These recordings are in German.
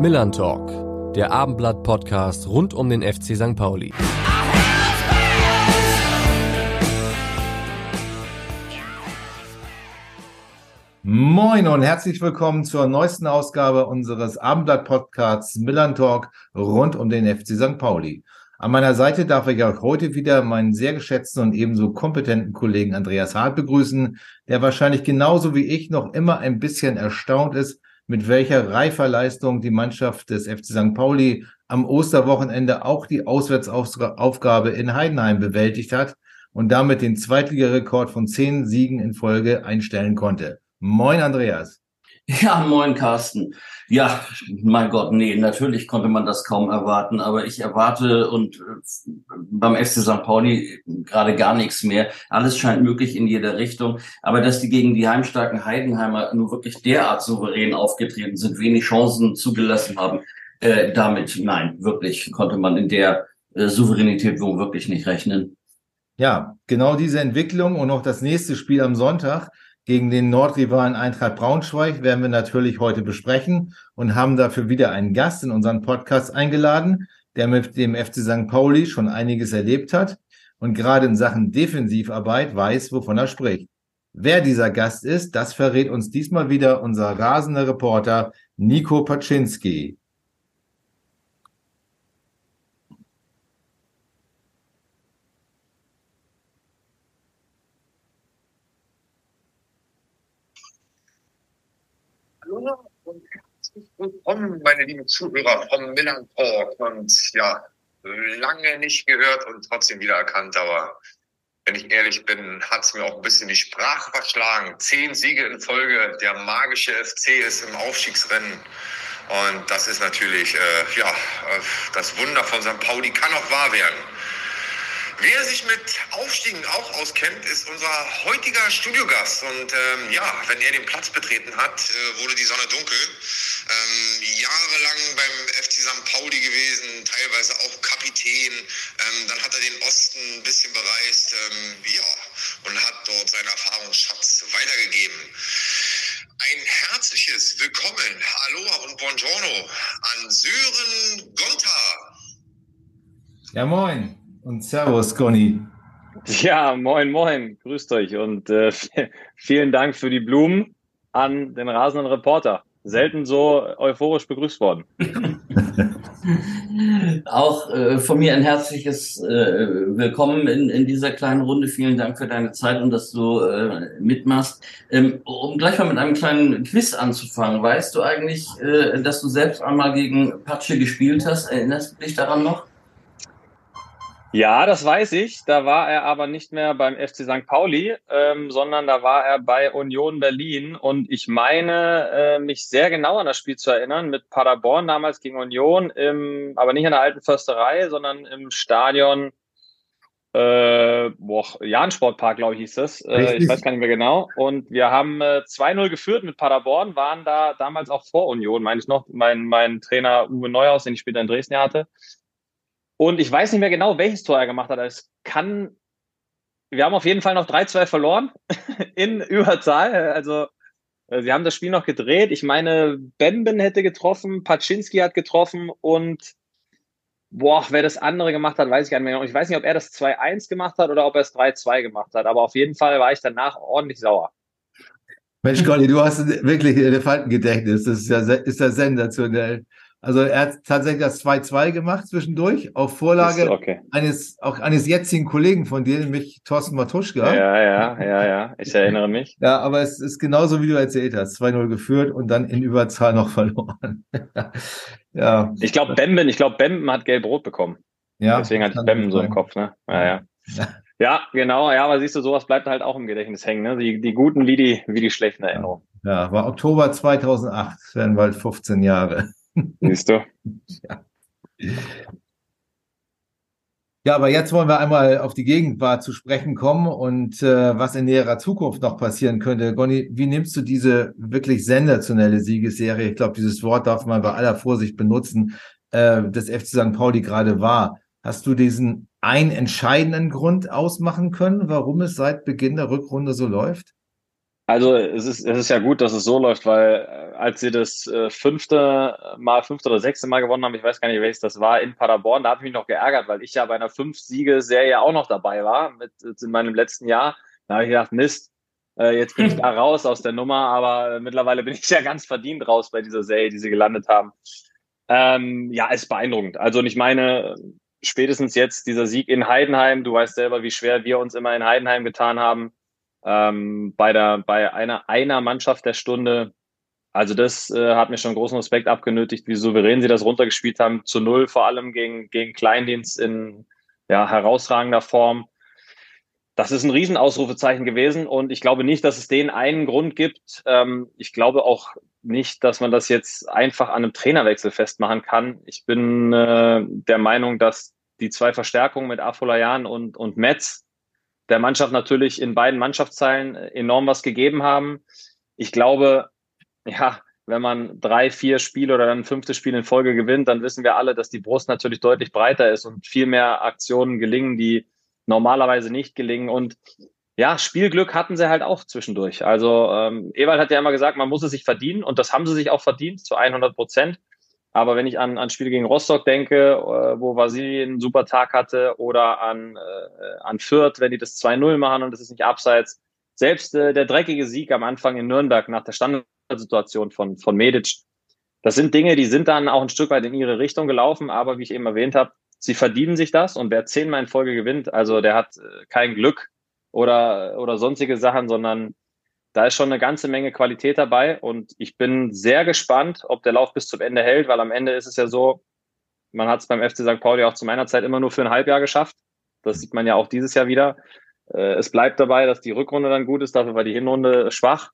Millern Talk, der Abendblatt-Podcast rund um den FC St. Pauli. Moin und herzlich willkommen zur neuesten Ausgabe unseres Abendblatt-Podcasts Millern Talk rund um den FC St. Pauli. An meiner Seite darf ich auch heute wieder meinen sehr geschätzten und ebenso kompetenten Kollegen Andreas Hart begrüßen, der wahrscheinlich genauso wie ich noch immer ein bisschen erstaunt ist, mit welcher reifer Leistung die Mannschaft des FC St. Pauli am Osterwochenende auch die Auswärtsaufgabe in Heidenheim bewältigt hat und damit den Zweitligarekord von zehn Siegen in Folge einstellen konnte. Moin, Andreas. Ja, moin, Carsten. Ja, mein Gott, nee, natürlich konnte man das kaum erwarten, aber ich erwarte und äh, beim FC St. Pauli gerade gar nichts mehr. Alles scheint möglich in jeder Richtung, aber dass die gegen die heimstarken Heidenheimer nur wirklich derart souverän aufgetreten sind, wenig Chancen zugelassen haben, äh, damit, nein, wirklich konnte man in der äh, Souveränität wohl wirklich nicht rechnen. Ja, genau diese Entwicklung und auch das nächste Spiel am Sonntag gegen den Nordrivalen Eintracht Braunschweig werden wir natürlich heute besprechen und haben dafür wieder einen Gast in unseren Podcast eingeladen, der mit dem FC St. Pauli schon einiges erlebt hat und gerade in Sachen Defensivarbeit weiß, wovon er spricht. Wer dieser Gast ist, das verrät uns diesmal wieder unser rasende Reporter Nico Paczynski. Hallo und herzlich willkommen, meine lieben Zuhörer vom Milan Talk. Und ja, lange nicht gehört und trotzdem wieder erkannt, aber wenn ich ehrlich bin, hat es mir auch ein bisschen die Sprache verschlagen. Zehn Siege in Folge, der magische FC ist im Aufstiegsrennen. Und das ist natürlich, äh, ja, äh, das Wunder von St. Pauli kann auch wahr werden. Wer sich mit Aufstiegen auch auskennt, ist unser heutiger Studiogast. Und ähm, ja, wenn er den Platz betreten hat, äh, wurde die Sonne dunkel. Ähm, jahrelang beim FC St. Pauli gewesen, teilweise auch Kapitän. Ähm, dann hat er den Osten ein bisschen bereist, ähm, ja, und hat dort seinen Erfahrungsschatz weitergegeben. Ein herzliches Willkommen, Aloha und Buongiorno an Sören Gonta. Ja, moin und Servus, Conny. Ja, moin, moin, grüßt euch und äh, vielen Dank für die Blumen an den rasenden Reporter. Selten so euphorisch begrüßt worden. Auch äh, von mir ein herzliches äh, Willkommen in, in dieser kleinen Runde. Vielen Dank für deine Zeit und dass du äh, mitmachst. Ähm, um gleich mal mit einem kleinen Quiz anzufangen, weißt du eigentlich, äh, dass du selbst einmal gegen Patsche gespielt hast? Erinnerst du dich daran noch? Ja, das weiß ich. Da war er aber nicht mehr beim FC St. Pauli, ähm, sondern da war er bei Union Berlin. Und ich meine, äh, mich sehr genau an das Spiel zu erinnern, mit Paderborn damals gegen Union, im, aber nicht an der alten Försterei, sondern im Stadion äh, boah, Jahn-Sportpark, glaube ich, hieß das. Äh, ich weiß gar nicht mehr genau. Und wir haben äh, 2-0 geführt mit Paderborn, waren da damals auch vor Union, meine ich noch. Mein, mein Trainer Uwe Neuhaus, den ich später in Dresden hatte. Und ich weiß nicht mehr genau, welches Tor er gemacht hat. Es kann, wir haben auf jeden Fall noch 3-2 verloren in Überzahl. Also, äh, sie haben das Spiel noch gedreht. Ich meine, Bemben hätte getroffen, Paczynski hat getroffen und boah, wer das andere gemacht hat, weiß ich gar nicht mehr genau. Ich weiß nicht, ob er das 2-1 gemacht hat oder ob er es 3-2 gemacht hat. Aber auf jeden Fall war ich danach ordentlich sauer. Mensch, Conny, du hast wirklich ein Elefantengedächtnis. Das ist ja, ist ja sensationell. Also er hat tatsächlich das 2-2 gemacht zwischendurch auf Vorlage okay. eines auch eines jetzigen Kollegen von dir, nämlich Thorsten Matuschka. Ja, ja, ja, ja. Ich erinnere mich. Ja, aber es ist genauso, wie du erzählt hast. 2-0 geführt und dann in Überzahl noch verloren. ja. Ich glaube, Bemben, ich glaube, Bemben hat gelb-rot bekommen. Ja. Deswegen hat Bemben so im Kopf, ne? Ja, ja. ja. Ja, genau, ja, aber siehst du, sowas bleibt halt auch im Gedächtnis hängen, ne? Die, die guten wie die, wie die schlechten Erinnerungen. Ja, war Oktober 2008, das werden bald 15 Jahre. Siehst du? ja. Ja, aber jetzt wollen wir einmal auf die Gegenwart zu sprechen kommen und äh, was in näherer Zukunft noch passieren könnte. Gonny, wie nimmst du diese wirklich sensationelle Siegesserie? Ich glaube, dieses Wort darf man bei aller Vorsicht benutzen, äh, des FC St. Pauli gerade war. Hast du diesen einen entscheidenden Grund ausmachen können, warum es seit Beginn der Rückrunde so läuft? Also es ist, es ist ja gut, dass es so läuft, weil äh, als sie das äh, fünfte Mal, fünfte oder sechste Mal gewonnen haben, ich weiß gar nicht, welches das war, in Paderborn, da habe ich mich noch geärgert, weil ich ja bei einer Fünf-Siege-Serie auch noch dabei war, mit, in meinem letzten Jahr. Da habe ich gedacht, Mist, äh, jetzt bin ich da raus aus der Nummer, aber mittlerweile bin ich ja ganz verdient raus bei dieser Serie, die sie gelandet haben. Ähm, ja, ist beeindruckend. Also und ich meine, spätestens jetzt dieser Sieg in Heidenheim, du weißt selber, wie schwer wir uns immer in Heidenheim getan haben ähm, bei, der, bei einer, einer Mannschaft der Stunde. Also das äh, hat mir schon großen Respekt abgenötigt, wie souverän sie das runtergespielt haben, zu null vor allem gegen, gegen Kleindienst in ja, herausragender Form. Das ist ein Riesenausrufezeichen gewesen und ich glaube nicht, dass es den einen Grund gibt. Ähm, ich glaube auch nicht, dass man das jetzt einfach an einem Trainerwechsel festmachen kann. Ich bin äh, der Meinung, dass die zwei Verstärkungen mit Afolayan und, und Metz der Mannschaft natürlich in beiden Mannschaftsteilen enorm was gegeben haben. Ich glaube, ja, wenn man drei, vier Spiele oder dann ein fünftes Spiel in Folge gewinnt, dann wissen wir alle, dass die Brust natürlich deutlich breiter ist und viel mehr Aktionen gelingen, die normalerweise nicht gelingen. Und ja, Spielglück hatten sie halt auch zwischendurch. Also ähm, Ewald hat ja immer gesagt, man muss es sich verdienen und das haben sie sich auch verdient zu 100 Prozent. Aber wenn ich an, an Spiele gegen Rostock denke, äh, wo Vasili einen super Tag hatte, oder an, äh, an Fürth, wenn die das 2-0 machen und das ist nicht abseits, selbst äh, der dreckige Sieg am Anfang in Nürnberg nach der Standardsituation von, von Medic, das sind Dinge, die sind dann auch ein Stück weit in ihre Richtung gelaufen, aber wie ich eben erwähnt habe, sie verdienen sich das und wer zehnmal in Folge gewinnt, also der hat äh, kein Glück oder, oder sonstige Sachen, sondern da ist schon eine ganze Menge Qualität dabei und ich bin sehr gespannt, ob der Lauf bis zum Ende hält, weil am Ende ist es ja so, man hat es beim FC St. Pauli auch zu meiner Zeit immer nur für ein Halbjahr geschafft. Das sieht man ja auch dieses Jahr wieder. Äh, es bleibt dabei, dass die Rückrunde dann gut ist, dafür war die Hinrunde schwach.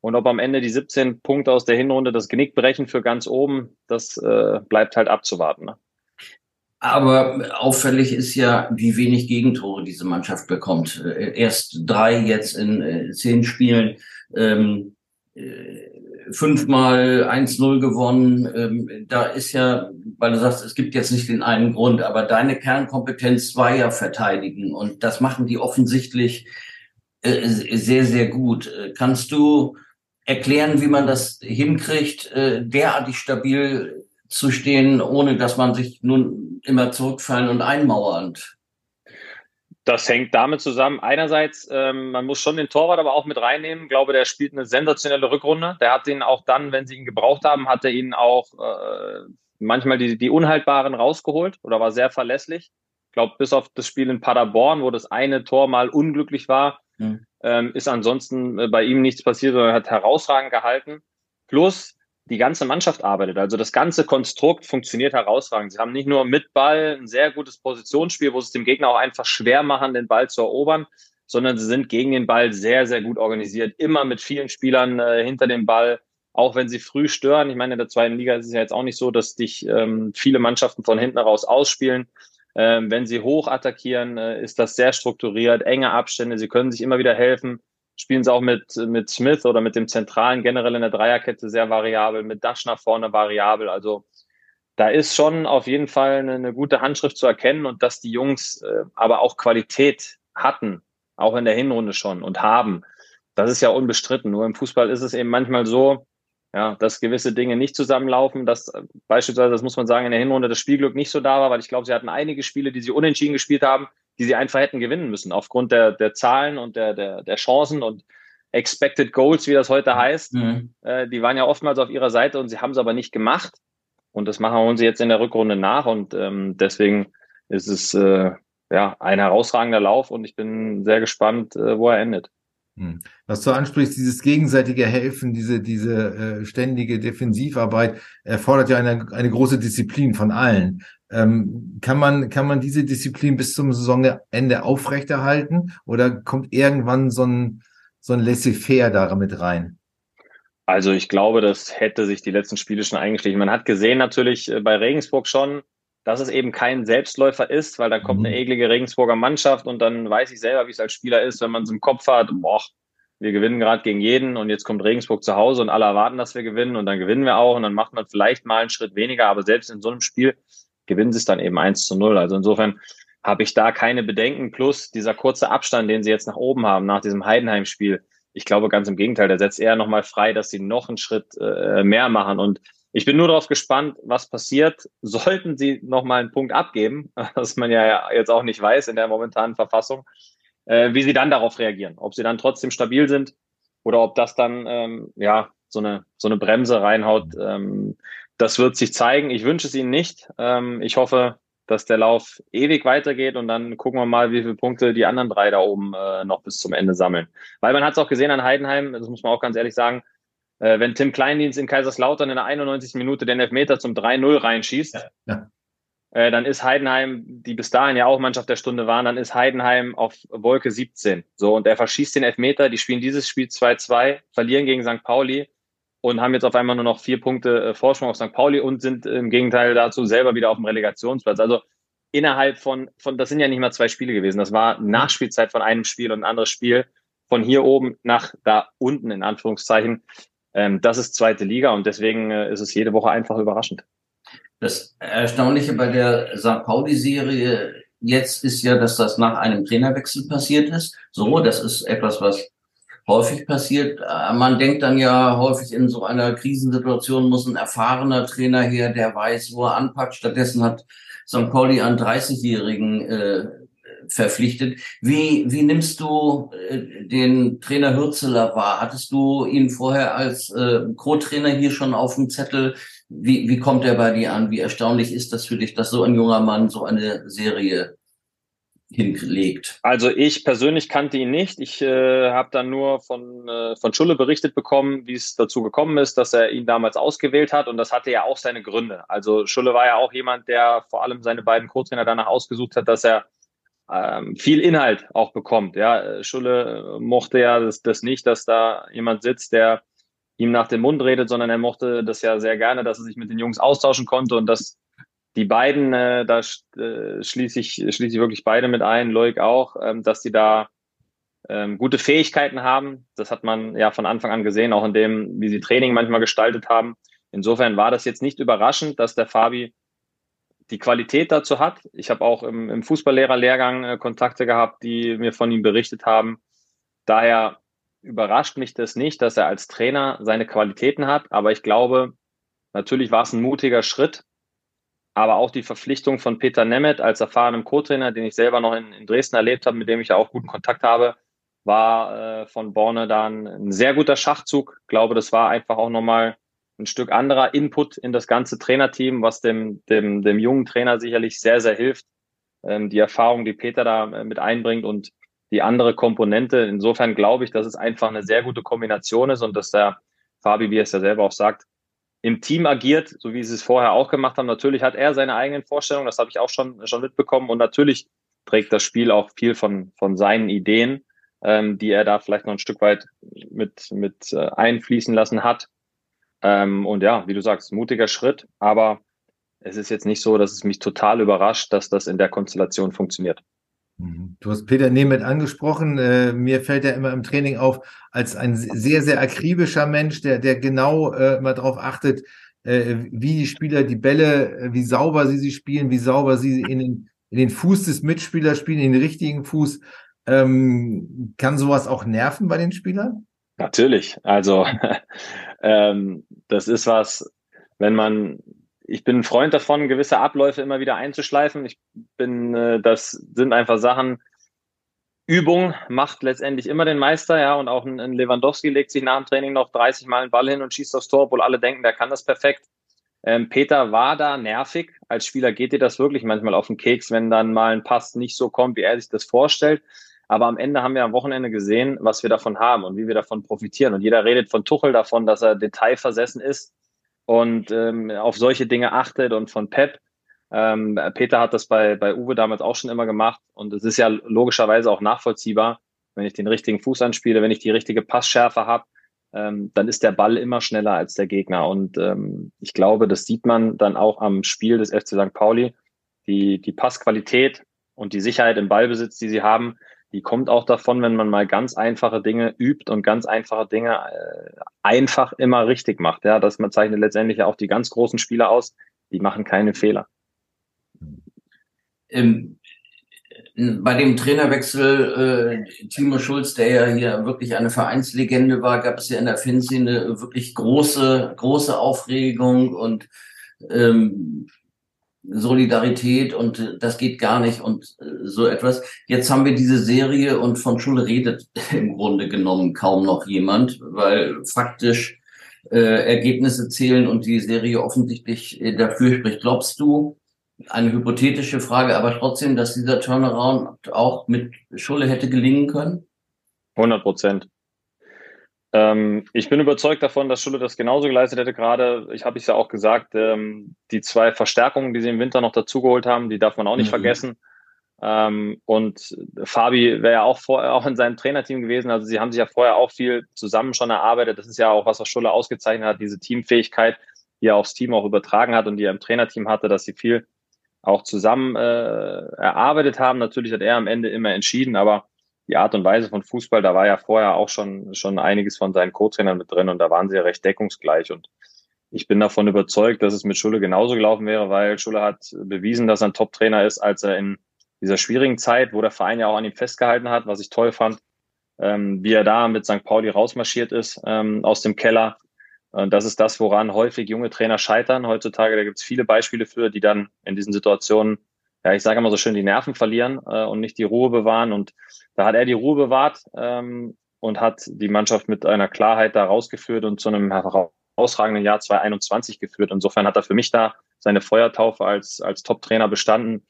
Und ob am Ende die 17 Punkte aus der Hinrunde das Genick brechen für ganz oben, das äh, bleibt halt abzuwarten. Ne? Aber auffällig ist ja, wie wenig Gegentore diese Mannschaft bekommt. Äh, erst drei jetzt in äh, zehn Spielen, ähm, äh, fünfmal 1-0 gewonnen. Ähm, da ist ja, weil du sagst, es gibt jetzt nicht den einen Grund, aber deine Kernkompetenz war ja verteidigen und das machen die offensichtlich sehr, sehr gut. Kannst du erklären, wie man das hinkriegt, derartig stabil zu stehen, ohne dass man sich nun immer zurückfallen und einmauernd. Das hängt damit zusammen. Einerseits, ähm, man muss schon den Torwart aber auch mit reinnehmen. Ich glaube, der spielt eine sensationelle Rückrunde. Der hat ihn auch dann, wenn sie ihn gebraucht haben, hat er ihn auch äh, manchmal die, die Unhaltbaren rausgeholt oder war sehr verlässlich. Ich glaube, bis auf das Spiel in Paderborn, wo das eine Tor mal unglücklich war, mhm. ähm, ist ansonsten äh, bei ihm nichts passiert, sondern er hat herausragend gehalten. Plus, die ganze Mannschaft arbeitet. Also das ganze Konstrukt funktioniert herausragend. Sie haben nicht nur mit Ball ein sehr gutes Positionsspiel, wo es dem Gegner auch einfach schwer machen, den Ball zu erobern, sondern sie sind gegen den Ball sehr, sehr gut organisiert. Immer mit vielen Spielern äh, hinter dem Ball, auch wenn sie früh stören. Ich meine, in der zweiten Liga ist es ja jetzt auch nicht so, dass dich ähm, viele Mannschaften von hinten raus ausspielen. Ähm, wenn sie hoch attackieren, äh, ist das sehr strukturiert, enge Abstände. Sie können sich immer wieder helfen spielen sie auch mit, mit Smith oder mit dem Zentralen generell in der Dreierkette sehr variabel, mit Dash nach vorne variabel. Also da ist schon auf jeden Fall eine, eine gute Handschrift zu erkennen und dass die Jungs äh, aber auch Qualität hatten, auch in der Hinrunde schon und haben. Das ist ja unbestritten. Nur im Fußball ist es eben manchmal so, ja, dass gewisse Dinge nicht zusammenlaufen, dass äh, beispielsweise, das muss man sagen, in der Hinrunde das Spielglück nicht so da war, weil ich glaube, sie hatten einige Spiele, die sie unentschieden gespielt haben, die sie einfach hätten gewinnen müssen, aufgrund der, der Zahlen und der, der, der Chancen und Expected Goals, wie das heute heißt. Mhm. Äh, die waren ja oftmals auf ihrer Seite und sie haben es aber nicht gemacht. Und das machen sie jetzt in der Rückrunde nach. Und ähm, deswegen ist es äh, ja ein herausragender Lauf und ich bin sehr gespannt, äh, wo er endet. Hm. Was du ansprichst, dieses gegenseitige Helfen, diese, diese äh, ständige Defensivarbeit erfordert ja eine, eine große Disziplin von allen. Ähm, kann, man, kann man diese Disziplin bis zum Saisonende aufrechterhalten oder kommt irgendwann so ein, so ein Laissez-faire damit rein? Also ich glaube, das hätte sich die letzten Spiele schon eingeschlichen. Man hat gesehen natürlich äh, bei Regensburg schon, dass es eben kein Selbstläufer ist, weil dann kommt mhm. eine eklige Regensburger Mannschaft und dann weiß ich selber, wie es als Spieler ist, wenn man es im Kopf hat, boah, wir gewinnen gerade gegen jeden und jetzt kommt Regensburg zu Hause und alle erwarten, dass wir gewinnen und dann gewinnen wir auch und dann macht man vielleicht mal einen Schritt weniger, aber selbst in so einem Spiel gewinnen sie es dann eben 1 zu 0. Also insofern habe ich da keine Bedenken. Plus dieser kurze Abstand, den sie jetzt nach oben haben, nach diesem Heidenheim-Spiel, Ich glaube ganz im Gegenteil, der setzt eher nochmal frei, dass sie noch einen Schritt äh, mehr machen. Und ich bin nur darauf gespannt, was passiert, sollten sie nochmal einen Punkt abgeben, was man ja jetzt auch nicht weiß in der momentanen Verfassung, äh, wie sie dann darauf reagieren. Ob sie dann trotzdem stabil sind oder ob das dann ähm, ja so eine, so eine Bremse reinhaut. Ähm, das wird sich zeigen. Ich wünsche es ihnen nicht. Ähm, ich hoffe, dass der Lauf ewig weitergeht und dann gucken wir mal, wie viele Punkte die anderen drei da oben äh, noch bis zum Ende sammeln. Weil man hat es auch gesehen an Heidenheim, das muss man auch ganz ehrlich sagen, äh, wenn Tim Kleindienst in Kaiserslautern in der 91. Minute den Elfmeter zum 3-0 reinschießt, ja, ja. Äh, dann ist Heidenheim, die bis dahin ja auch Mannschaft der Stunde waren, dann ist Heidenheim auf Wolke 17. So, und er verschießt den Elfmeter, die spielen dieses Spiel 2-2, verlieren gegen St. Pauli und haben jetzt auf einmal nur noch vier Punkte äh, Vorsprung auf St. Pauli und sind im Gegenteil dazu selber wieder auf dem Relegationsplatz. Also innerhalb von, von, das sind ja nicht mal zwei Spiele gewesen. Das war Nachspielzeit von einem Spiel und ein anderes Spiel von hier oben nach da unten in Anführungszeichen. Ähm, das ist zweite Liga und deswegen äh, ist es jede Woche einfach überraschend. Das Erstaunliche bei der St. Pauli-Serie jetzt ist ja, dass das nach einem Trainerwechsel passiert ist. So, das ist etwas, was häufig passiert. Äh, man denkt dann ja häufig in so einer Krisensituation muss ein erfahrener Trainer her, der weiß, wo er anpackt. Stattdessen hat St. Pauli einen 30-Jährigen äh, verpflichtet. Wie, wie nimmst du äh, den Trainer Hürzeler wahr? Hattest du ihn vorher als äh, Co-Trainer hier schon auf dem Zettel? Wie, wie kommt er bei dir an? Wie erstaunlich ist das für dich, dass so ein junger Mann so eine Serie hingelegt? Also ich persönlich kannte ihn nicht. Ich äh, habe dann nur von, äh, von Schulle berichtet bekommen, wie es dazu gekommen ist, dass er ihn damals ausgewählt hat. Und das hatte ja auch seine Gründe. Also Schulle war ja auch jemand, der vor allem seine beiden Co-Trainer danach ausgesucht hat, dass er ähm, viel Inhalt auch bekommt. Ja, Schulle mochte ja das, das nicht, dass da jemand sitzt, der ihm nach dem Mund redet, sondern er mochte das ja sehr gerne, dass er sich mit den Jungs austauschen konnte und das die beiden, äh, da äh, schließe ich, schließe ich wirklich beide mit ein, Loik auch, ähm, dass die da ähm, gute Fähigkeiten haben. Das hat man ja von Anfang an gesehen, auch in dem, wie sie Training manchmal gestaltet haben. Insofern war das jetzt nicht überraschend, dass der Fabi die Qualität dazu hat. Ich habe auch im, im Fußballlehrerlehrgang äh, Kontakte gehabt, die mir von ihm berichtet haben. Daher überrascht mich das nicht, dass er als Trainer seine Qualitäten hat. Aber ich glaube, natürlich war es ein mutiger Schritt, aber auch die Verpflichtung von Peter Nemeth als erfahrenem Co-Trainer, den ich selber noch in, in, Dresden erlebt habe, mit dem ich ja auch guten Kontakt habe, war äh, von Borne dann ein sehr guter Schachzug. Ich glaube, das war einfach auch nochmal ein Stück anderer Input in das ganze Trainerteam, was dem, dem, dem jungen Trainer sicherlich sehr, sehr hilft. Ähm, die Erfahrung, die Peter da äh, mit einbringt und die andere Komponente. Insofern glaube ich, dass es einfach eine sehr gute Kombination ist und dass der Fabi, wie es ja selber auch sagt, im Team agiert, so wie sie es vorher auch gemacht haben. Natürlich hat er seine eigenen Vorstellungen, das habe ich auch schon, schon mitbekommen. Und natürlich trägt das Spiel auch viel von, von seinen Ideen, ähm, die er da vielleicht noch ein Stück weit mit, mit äh, einfließen lassen hat. Ähm, und ja, wie du sagst, mutiger Schritt, aber es ist jetzt nicht so, dass es mich total überrascht, dass das in der Konstellation funktioniert. Mhm. Du hast Peter Nemeth angesprochen. Äh, mir fällt er immer im Training auf als ein sehr, sehr akribischer Mensch, der, der genau äh, immer darauf achtet, äh, wie die Spieler die Bälle, wie sauber sie sie spielen, wie sauber sie in den, in den Fuß des Mitspielers spielen, in den richtigen Fuß. Ähm, kann sowas auch nerven bei den Spielern? Natürlich. Also ähm, das ist was, wenn man ich bin ein Freund davon, gewisse Abläufe immer wieder einzuschleifen. Ich bin, äh, das sind einfach Sachen. Übung macht letztendlich immer den Meister, ja, und auch ein, Lewandowski legt sich nach dem Training noch 30 Mal einen Ball hin und schießt aufs Tor, obwohl alle denken, der kann das perfekt. Ähm, Peter war da nervig. Als Spieler geht dir das wirklich manchmal auf den Keks, wenn dann mal ein Pass nicht so kommt, wie er sich das vorstellt. Aber am Ende haben wir am Wochenende gesehen, was wir davon haben und wie wir davon profitieren. Und jeder redet von Tuchel davon, dass er detailversessen ist und ähm, auf solche Dinge achtet und von Pep. Ähm, Peter hat das bei, bei Uwe damals auch schon immer gemacht und es ist ja logischerweise auch nachvollziehbar, wenn ich den richtigen Fuß anspiele, wenn ich die richtige Passschärfe habe, ähm, dann ist der Ball immer schneller als der Gegner. Und ähm, ich glaube, das sieht man dann auch am Spiel des FC St. Pauli. Die, die Passqualität und die Sicherheit im Ballbesitz, die sie haben, die kommt auch davon, wenn man mal ganz einfache Dinge übt und ganz einfache Dinge äh, einfach immer richtig macht. Ja, das man zeichnet letztendlich auch die ganz großen Spieler aus, die machen keine Fehler. Ähm, bei dem Trainerwechsel äh, Timo Schulz, der ja hier wirklich eine Vereinslegende war, gab es ja in der Fanszene wirklich große, große Aufregung und ähm, Solidarität und das geht gar nicht und äh, so etwas. Jetzt haben wir diese Serie und von Schule redet im Grunde genommen kaum noch jemand, weil faktisch äh, Ergebnisse zählen und die Serie offensichtlich äh, dafür spricht. Glaubst du, eine hypothetische Frage, aber trotzdem, dass dieser Turnaround auch mit Schulle hätte gelingen können? 100 Prozent. Ähm, ich bin überzeugt davon, dass Schulle das genauso geleistet hätte. Gerade, ich habe es ja auch gesagt, ähm, die zwei Verstärkungen, die sie im Winter noch dazugeholt haben, die darf man auch nicht mhm. vergessen. Ähm, und Fabi wäre ja auch vorher auch in seinem Trainerteam gewesen. Also sie haben sich ja vorher auch viel zusammen schon erarbeitet. Das ist ja auch was, was Schulle ausgezeichnet hat, diese Teamfähigkeit, die er aufs Team auch übertragen hat und die er im Trainerteam hatte, dass sie viel auch zusammen äh, erarbeitet haben. Natürlich hat er am Ende immer entschieden, aber die Art und Weise von Fußball, da war ja vorher auch schon, schon einiges von seinen Co-Trainern mit drin und da waren sie ja recht deckungsgleich. Und ich bin davon überzeugt, dass es mit Schulle genauso gelaufen wäre, weil Schulle hat bewiesen, dass er ein Top-Trainer ist, als er in dieser schwierigen Zeit, wo der Verein ja auch an ihm festgehalten hat, was ich toll fand, ähm, wie er da mit St. Pauli rausmarschiert ist ähm, aus dem Keller, und das ist das, woran häufig junge Trainer scheitern. Heutzutage, da gibt es viele Beispiele für, die dann in diesen Situationen, ja, ich sage immer so schön, die Nerven verlieren äh, und nicht die Ruhe bewahren. Und da hat er die Ruhe bewahrt ähm, und hat die Mannschaft mit einer Klarheit da rausgeführt und zu einem herausragenden Jahr 2021 geführt. Insofern hat er für mich da seine Feuertaufe als, als Top-Trainer bestanden.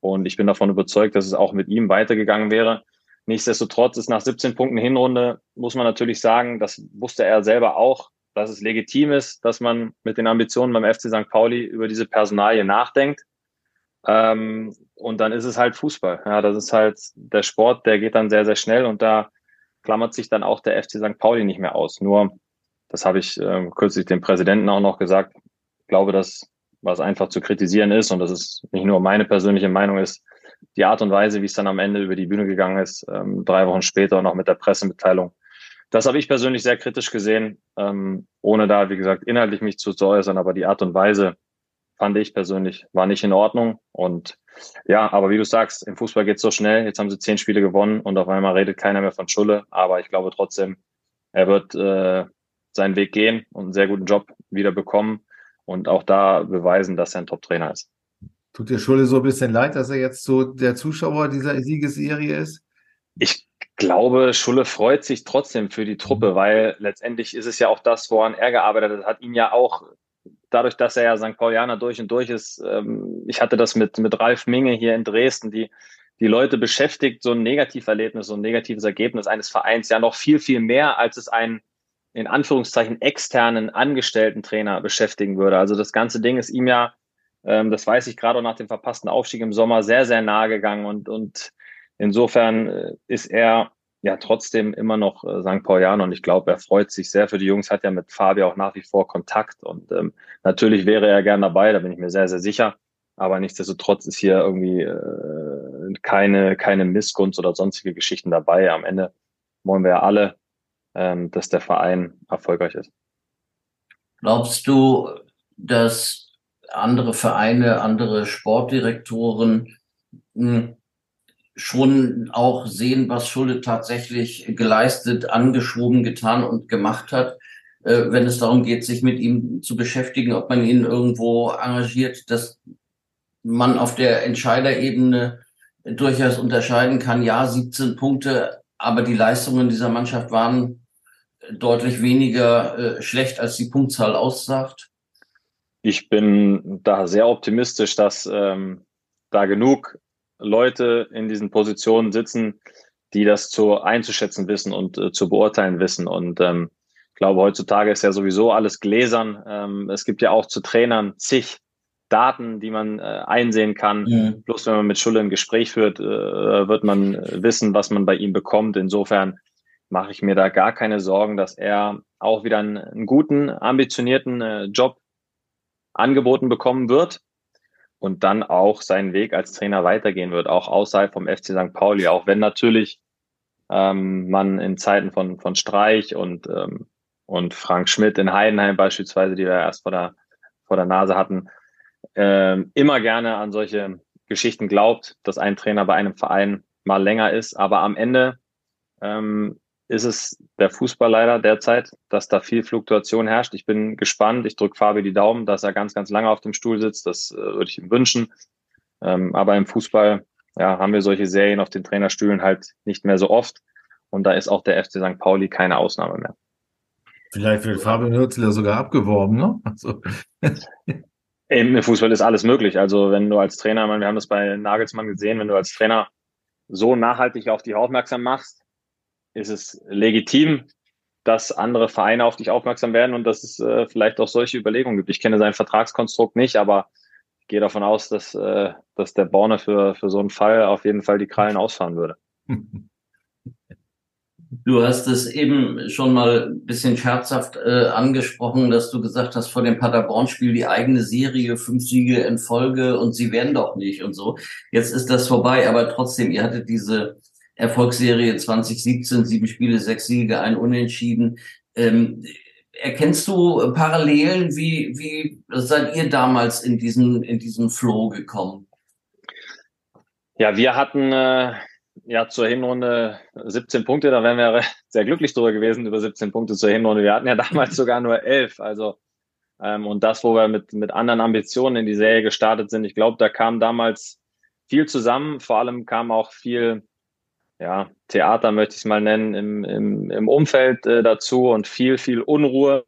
Und ich bin davon überzeugt, dass es auch mit ihm weitergegangen wäre. Nichtsdestotrotz ist nach 17 Punkten Hinrunde, muss man natürlich sagen, das wusste er selber auch, dass es legitim ist, dass man mit den Ambitionen beim FC St. Pauli über diese Personalie nachdenkt. Ähm, und dann ist es halt Fußball. Ja, das ist halt der Sport, der geht dann sehr, sehr schnell und da klammert sich dann auch der FC St. Pauli nicht mehr aus. Nur, das habe ich äh, kürzlich dem Präsidenten auch noch gesagt, ich glaube, dass was einfach zu kritisieren ist und das ist nicht nur meine persönliche Meinung ist, die Art und Weise, wie es dann am Ende über die Bühne gegangen ist, ähm, drei Wochen später noch mit der Pressemitteilung, das habe ich persönlich sehr kritisch gesehen, ähm, ohne da, wie gesagt, inhaltlich mich zu, zu äußern, aber die Art und Weise fand ich persönlich war nicht in Ordnung. Und ja, aber wie du sagst, im Fußball geht es so schnell. Jetzt haben sie zehn Spiele gewonnen und auf einmal redet keiner mehr von Schulle. Aber ich glaube trotzdem, er wird äh, seinen Weg gehen und einen sehr guten Job wieder bekommen und auch da beweisen, dass er ein Top-Trainer ist. Tut dir Schulle so ein bisschen leid, dass er jetzt so der Zuschauer dieser Siegesserie ist? Ich glaube, Schulle freut sich trotzdem für die Truppe, weil letztendlich ist es ja auch das, woran er gearbeitet hat, hat ihn ja auch dadurch, dass er ja St. Paulianer durch und durch ist. Ähm, ich hatte das mit, mit Ralf Minge hier in Dresden, die, die Leute beschäftigt, so ein Negativerlebnis, so ein negatives Ergebnis eines Vereins ja noch viel, viel mehr, als es einen in Anführungszeichen externen angestellten Trainer beschäftigen würde. Also das ganze Ding ist ihm ja, ähm, das weiß ich gerade nach dem verpassten Aufstieg im Sommer, sehr, sehr nahe gegangen und, und Insofern äh, ist er ja trotzdem immer noch äh, St. Paulianer und ich glaube, er freut sich sehr für die Jungs, hat ja mit Fabi auch nach wie vor Kontakt und ähm, natürlich wäre er gern dabei, da bin ich mir sehr, sehr sicher. Aber nichtsdestotrotz ist hier irgendwie äh, keine, keine Missgunst oder sonstige Geschichten dabei. Am Ende wollen wir ja alle, ähm, dass der Verein erfolgreich ist. Glaubst du, dass andere Vereine, andere Sportdirektoren mh, hm, schon auch sehen, was Schulde tatsächlich geleistet, angeschoben, getan und gemacht hat, äh, wenn es darum geht, sich mit ihm zu beschäftigen, ob man ihn irgendwo engagiert, dass man auf der Entscheiderebene durchaus unterscheiden kann, ja, 17 Punkte, aber die Leistungen dieser Mannschaft waren deutlich weniger äh, schlecht, als die Punktzahl aussagt? Ich bin da sehr optimistisch, dass ähm, da genug Leute in diesen Positionen sitzen, die das zu einzuschätzen wissen und äh, zu beurteilen wissen. Und ähm, ich glaube, heutzutage ist ja sowieso alles gläsern. Ähm, es gibt ja auch zu Trainern zig Daten, die man äh, einsehen kann. Ja. Bloß wenn man mit Schulle ein Gespräch führt, äh, wird man wissen, was man bei ihm bekommt. Insofern mache ich mir da gar keine Sorgen, dass er auch wieder einen, einen guten, ambitionierten äh, Job angeboten bekommen wird und dann auch seinen Weg als Trainer weitergehen wird, auch außerhalb vom FC St. Pauli, auch wenn natürlich ähm, man in Zeiten von, von Streich und, ähm, und Frank Schmidt in Heidenheim beispielsweise, die wir erst vor der, vor der Nase hatten, ähm, immer gerne an solche Geschichten glaubt, dass ein Trainer bei einem Verein mal länger ist. Aber am Ende ähm, ist es der Fußball leider derzeit, dass da viel Fluktuation herrscht. Ich bin gespannt. Ich drücke Fabi die Daumen, dass er ganz, ganz lange auf dem Stuhl sitzt. Das äh, würde ich ihm wünschen. Ähm, aber im Fußball ja, haben wir solche Serien auf den Trainerstühlen halt nicht mehr so oft. Und da ist auch der FC St. Pauli keine Ausnahme mehr. Vielleicht wird Fabian Hürzler sogar abgeworben, ne? Also. Im Fußball ist alles möglich. Also wenn du als Trainer, wir haben das bei Nagelsmann gesehen, wenn du als Trainer so nachhaltig auf dich aufmerksam machst, ist es legitim, dass andere Vereine auf dich aufmerksam werden und dass es äh, vielleicht auch solche Überlegungen gibt. Ich kenne sein Vertragskonstrukt nicht, aber ich gehe davon aus, dass, äh, dass der Borne für, für so einen Fall auf jeden Fall die Krallen ausfahren würde. Du hast es eben schon mal ein bisschen scherzhaft äh, angesprochen, dass du gesagt hast, vor dem Paderborn-Spiel die eigene Serie, fünf Siege in Folge und sie werden doch nicht und so. Jetzt ist das vorbei, aber trotzdem, ihr hattet diese Erfolgsserie 2017, sieben Spiele, sechs Siege, ein Unentschieden. Ähm, erkennst du Parallelen? Wie, wie seid ihr damals in diesen, in diesen Flow gekommen? Ja, wir hatten äh, ja zur Hinrunde 17 Punkte, da wären wir sehr glücklich drüber gewesen, über 17 Punkte zur Hinrunde. Wir hatten ja damals sogar nur elf. Also ähm, und das, wo wir mit, mit anderen Ambitionen in die Serie gestartet sind, ich glaube, da kam damals viel zusammen. Vor allem kam auch viel ja, Theater, möchte ich es mal nennen, im, im, im Umfeld äh, dazu und viel, viel Unruhe,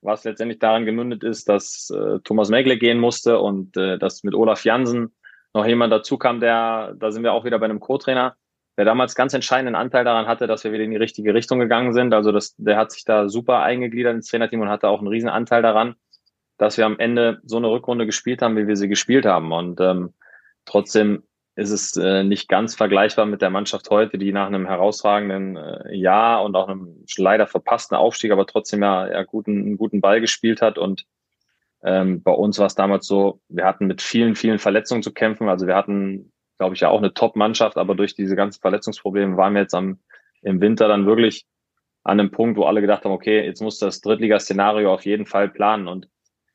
was letztendlich daran gemündet ist, dass äh, Thomas Megle gehen musste und äh, dass mit Olaf Jansen noch jemand dazu kam, der, da sind wir auch wieder bei einem Co-Trainer, der damals ganz entscheidenden Anteil daran hatte, dass wir wieder in die richtige Richtung gegangen sind. Also das, der hat sich da super eingegliedert ins Trainerteam und hatte auch einen riesen Anteil daran, dass wir am Ende so eine Rückrunde gespielt haben, wie wir sie gespielt haben. Und ähm, trotzdem ist es äh, nicht ganz vergleichbar mit der Mannschaft heute, die nach einem herausragenden äh, Jahr und auch einem leider verpassten Aufstieg, aber trotzdem ja, ja guten, einen guten Ball gespielt hat und ähm, bei uns war es damals so, wir hatten mit vielen, vielen Verletzungen zu kämpfen. Also wir hatten, glaube ich, ja auch eine Top-Mannschaft, aber durch diese ganzen Verletzungsprobleme waren wir jetzt am, im Winter dann wirklich an einem Punkt, wo alle gedacht haben, okay, jetzt muss das Drittliga-Szenario auf jeden Fall planen. Und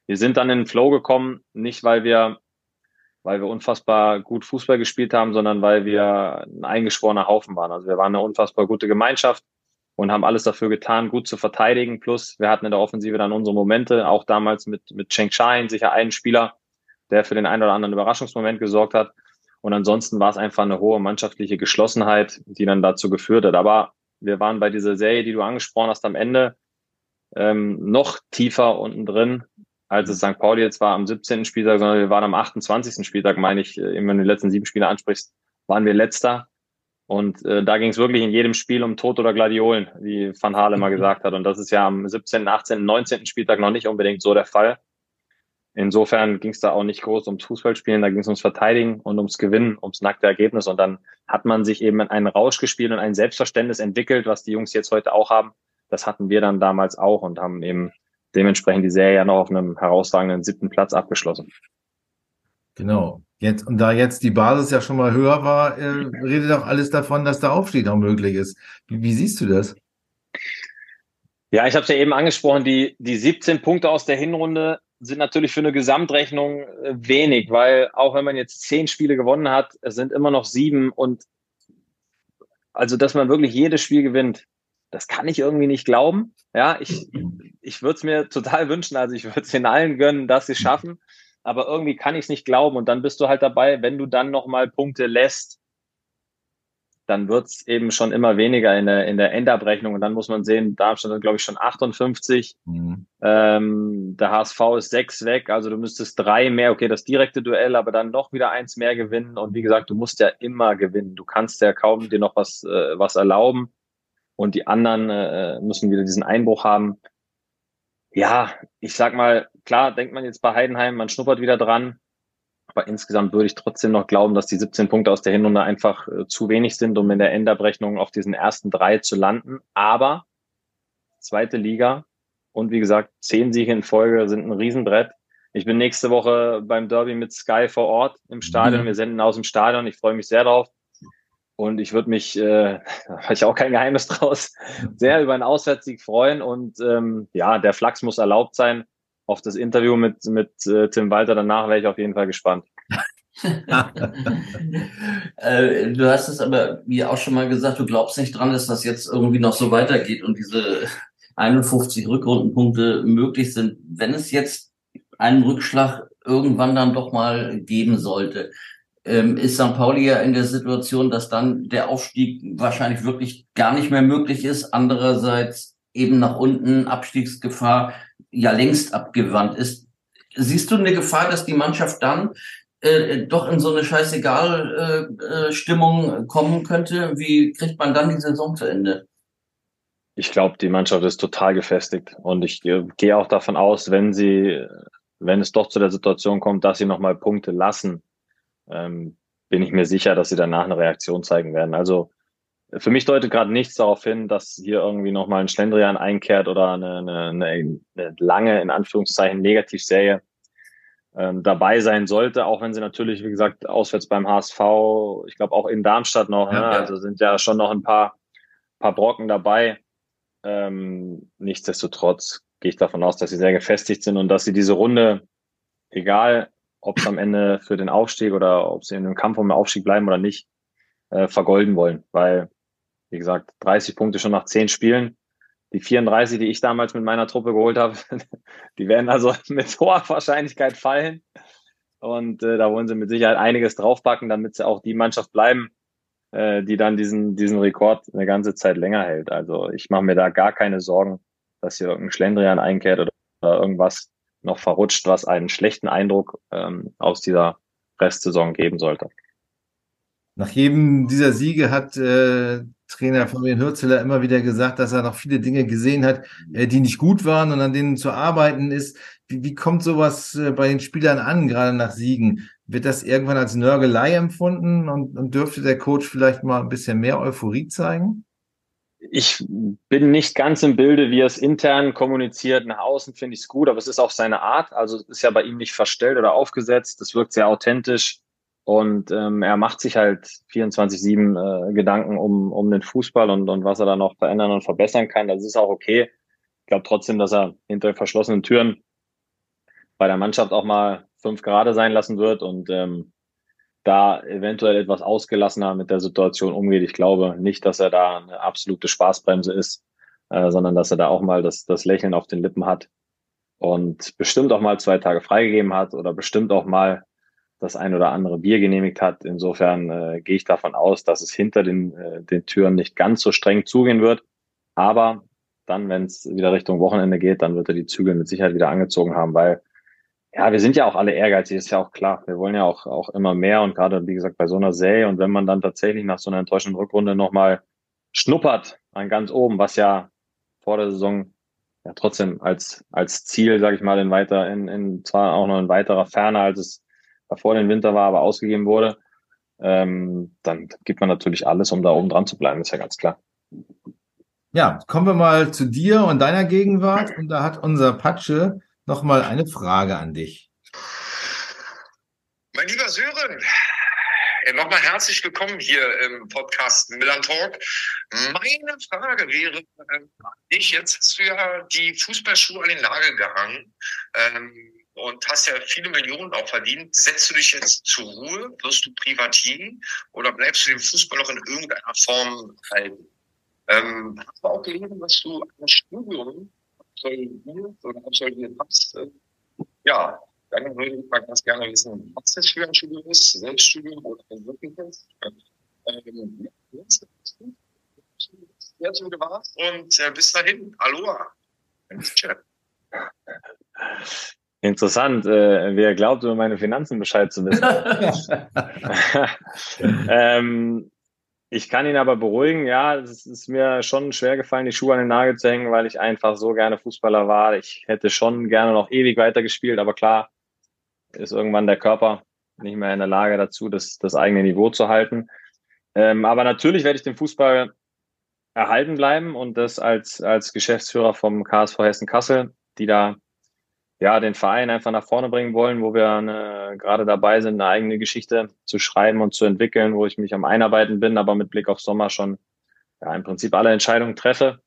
wir sind dann in den Flow gekommen, nicht weil wir, weil wir unfassbar gut Fußball gespielt haben, sondern weil wir ein eingeschworener Haufen waren. Also wir waren eine unfassbar gute Gemeinschaft und haben alles dafür getan, gut zu verteidigen. Plus wir hatten in der Offensive dann unsere Momente, auch damals mit, mit Cheng Shine, sicher einen Spieler, der für den einen oder anderen Überraschungsmoment gesorgt hat. Und ansonsten war es einfach eine hohe mannschaftliche Geschlossenheit, die dann dazu geführt hat. Aber wir waren bei dieser Serie, die du angesprochen hast, am Ende ähm, noch tiefer unten drin, als es St. Pauli jetzt war am 17. Spieltag, sondern wir waren am 28. Spieltag, meine ich, äh, wenn du die letzten sieben Spiele ansprichst, waren wir letzter und äh, da ging es wirklich in jedem Spiel um Tod oder Gladiolen, wie Van Hale mal gesagt hat. Und das ist ja am 17., 18., 19. Spieltag noch nicht unbedingt so der Fall. Insofern ging es da auch nicht groß ums Fußballspielen, da ging es ums Verteidigen und ums Gewinnen, ums nackte Ergebnis. Und dann hat man sich eben einen Rausch gespielt und ein Selbstverständnis entwickelt, was die Jungs jetzt heute auch haben. Das hatten wir dann damals auch und haben eben dementsprechend die Serie ja noch auf einem herausragenden siebten Platz abgeschlossen. Genau. Jetzt, und da jetzt die Basis ja schon mal höher war, äh, redet auch alles davon, dass der Aufstieg auch möglich ist. Wie, wie siehst du das? Ja, ich habe es ja eben angesprochen, die, die 17 Punkte aus der Hinrunde sind natürlich für eine Gesamtrechnung äh, wenig, weil auch wenn man jetzt zehn Spiele gewonnen hat, es sind immer noch sieben und also, dass man wirklich jedes Spiel gewinnt, das kann ich irgendwie nicht glauben. Ja, ich, ich würde es mir total wünschen, also ich würde es den allen gönnen, dass sie es schaffen aber irgendwie kann ich es nicht glauben. Und dann bist du halt dabei, wenn du dann nochmal Punkte lässt, dann wird es eben schon immer weniger in der, in der Endabrechnung. Und dann muss man sehen, Darmstadt hat, glaube ich, schon 58. Mhm. Ähm, der HSV ist sechs weg, also du müsstest drei mehr, okay, das direkte Duell, aber dann noch wieder eins mehr gewinnen. Und wie gesagt, du musst ja immer gewinnen. Du kannst ja kaum dir noch was, äh, was erlauben. Und die anderen äh, müssen wieder diesen Einbruch haben. Ja, ich sag mal, klar denkt man jetzt bei Heidenheim, man schnuppert wieder dran. Aber insgesamt würde ich trotzdem noch glauben, dass die 17 Punkte aus der Hinrunde einfach äh, zu wenig sind, um in der Endabrechnung auf diesen ersten drei zu landen. Aber zweite Liga und wie gesagt, zehn Siege in Folge sind ein Riesenbrett. Ich bin nächste Woche beim Derby mit Sky vor Ort im Stadion. Mhm. Wir senden aus dem Stadion. Ich freue mich sehr drauf. Und ich würde mich, äh, da habe ich auch kein Geheimnis draus, sehr über einen Auswärtssieg freuen. Und ähm, ja, der Flachs muss erlaubt sein. Auf das Interview mit, mit äh, Tim Walter danach wäre ich auf jeden Fall gespannt. äh, du hast es aber wie auch schon mal gesagt, du glaubst nicht dran, dass das jetzt irgendwie noch so weitergeht und diese 51 Rückrundenpunkte möglich sind. Wenn es jetzt einen Rückschlag irgendwann dann doch mal geben sollte, ähm, ist St. Pauli ja in der Situation, dass dann der Aufstieg wahrscheinlich wirklich gar nicht mehr möglich ist. Andererseits eben nach unten Abstiegsgefahr ja längst abgewandt ist. Siehst du eine Gefahr, dass die Mannschaft dann äh, doch in so eine Scheißegal-Stimmung äh, äh, kommen könnte? Wie kriegt man dann die Saison zu Ende? Ich glaube, die Mannschaft ist total gefestigt und ich äh, gehe auch davon aus, wenn sie, wenn es doch zu der Situation kommt, dass sie nochmal Punkte lassen, ähm, bin ich mir sicher, dass sie danach eine Reaktion zeigen werden. Also für mich deutet gerade nichts darauf hin, dass hier irgendwie nochmal ein Schlendrian einkehrt oder eine, eine, eine, eine lange, in Anführungszeichen, Negativserie ähm, dabei sein sollte, auch wenn sie natürlich, wie gesagt, auswärts beim HSV, ich glaube auch in Darmstadt noch, ja, ne? ja. also sind ja schon noch ein paar, paar Brocken dabei. Ähm, nichtsdestotrotz gehe ich davon aus, dass sie sehr gefestigt sind und dass sie diese Runde, egal ob es am Ende für den Aufstieg oder ob sie in einem Kampf um den Aufstieg bleiben oder nicht, äh, vergolden wollen. Weil, wie gesagt, 30 Punkte schon nach 10 Spielen. Die 34, die ich damals mit meiner Truppe geholt habe, die werden also mit hoher Wahrscheinlichkeit fallen. Und äh, da wollen sie mit Sicherheit einiges draufpacken, damit sie auch die Mannschaft bleiben, äh, die dann diesen, diesen Rekord eine ganze Zeit länger hält. Also ich mache mir da gar keine Sorgen, dass hier irgendein Schlendrian einkehrt oder, oder irgendwas noch verrutscht, was einen schlechten Eindruck ähm, aus dieser Restsaison geben sollte. Nach jedem dieser Siege hat äh, Trainer Fabian Hürzeler immer wieder gesagt, dass er noch viele Dinge gesehen hat, äh, die nicht gut waren und an denen zu arbeiten ist. Wie, wie kommt sowas äh, bei den Spielern an, gerade nach Siegen? Wird das irgendwann als Nörgelei empfunden und, und dürfte der Coach vielleicht mal ein bisschen mehr Euphorie zeigen? Ich bin nicht ganz im Bilde, wie er es intern kommuniziert. Nach außen finde ich es gut, aber es ist auch seine Art. Also es ist ja bei ihm nicht verstellt oder aufgesetzt. Das wirkt sehr authentisch. Und ähm, er macht sich halt 24-7 äh, Gedanken um, um den Fußball und, und was er da noch verändern und verbessern kann. Das ist auch okay. Ich glaube trotzdem, dass er hinter verschlossenen Türen bei der Mannschaft auch mal fünf Grade sein lassen wird. Und ähm, da eventuell etwas ausgelassener mit der Situation umgeht. Ich glaube nicht, dass er da eine absolute Spaßbremse ist, äh, sondern dass er da auch mal das, das Lächeln auf den Lippen hat und bestimmt auch mal zwei Tage freigegeben hat oder bestimmt auch mal das ein oder andere Bier genehmigt hat. Insofern äh, gehe ich davon aus, dass es hinter den, äh, den Türen nicht ganz so streng zugehen wird. Aber dann, wenn es wieder Richtung Wochenende geht, dann wird er die Zügel mit Sicherheit wieder angezogen haben, weil ja, wir sind ja auch alle ehrgeizig, ist ja auch klar. Wir wollen ja auch, auch immer mehr und gerade, wie gesagt, bei so einer Serie und wenn man dann tatsächlich nach so einer enttäuschenden Rückrunde nochmal schnuppert an ganz oben, was ja vor der Saison ja trotzdem als, als Ziel, sage ich mal, in weiter, in, in zwar auch noch in weiterer Ferne, als es davor den Winter war, aber ausgegeben wurde, ähm, dann gibt man natürlich alles, um da oben dran zu bleiben, ist ja ganz klar. Ja, kommen wir mal zu dir und deiner Gegenwart. Und da hat unser Patsche nochmal eine Frage an dich. Mein lieber Sören, nochmal herzlich willkommen hier im Podcast Milan Talk. Meine Frage wäre ähm, dich, jetzt hast du ja die Fußballschuhe an den Nagel gehangen ähm, und hast ja viele Millionen auch verdient. Setzt du dich jetzt zur Ruhe? Wirst du Privatier oder bleibst du dem Fußball noch in irgendeiner Form halten? Ähm, hast du auch gelesen, dass du ein Studium absolviert oder absolviert hast, ja, dann würde ich mal ganz gerne wissen, was das für ein Studium ist, Selbststudium oder ein wirkliches. Ähm, wo du warst und äh, bis dahin, Aloha. Interessant, äh, wer glaubt, über meine Finanzen Bescheid zu wissen. ähm, ich kann ihn aber beruhigen, ja, es ist mir schon schwer gefallen, die Schuhe an den Nagel zu hängen, weil ich einfach so gerne Fußballer war. Ich hätte schon gerne noch ewig weitergespielt, aber klar ist irgendwann der Körper nicht mehr in der Lage dazu, das, das eigene Niveau zu halten. Ähm, aber natürlich werde ich den Fußball erhalten bleiben und das als, als Geschäftsführer vom KSV Hessen Kassel, die da ja, den Verein einfach nach vorne bringen wollen, wo wir eine, gerade dabei sind, eine eigene Geschichte zu schreiben und zu entwickeln, wo ich mich am Einarbeiten bin, aber mit Blick auf Sommer schon ja, im Prinzip alle Entscheidungen treffe.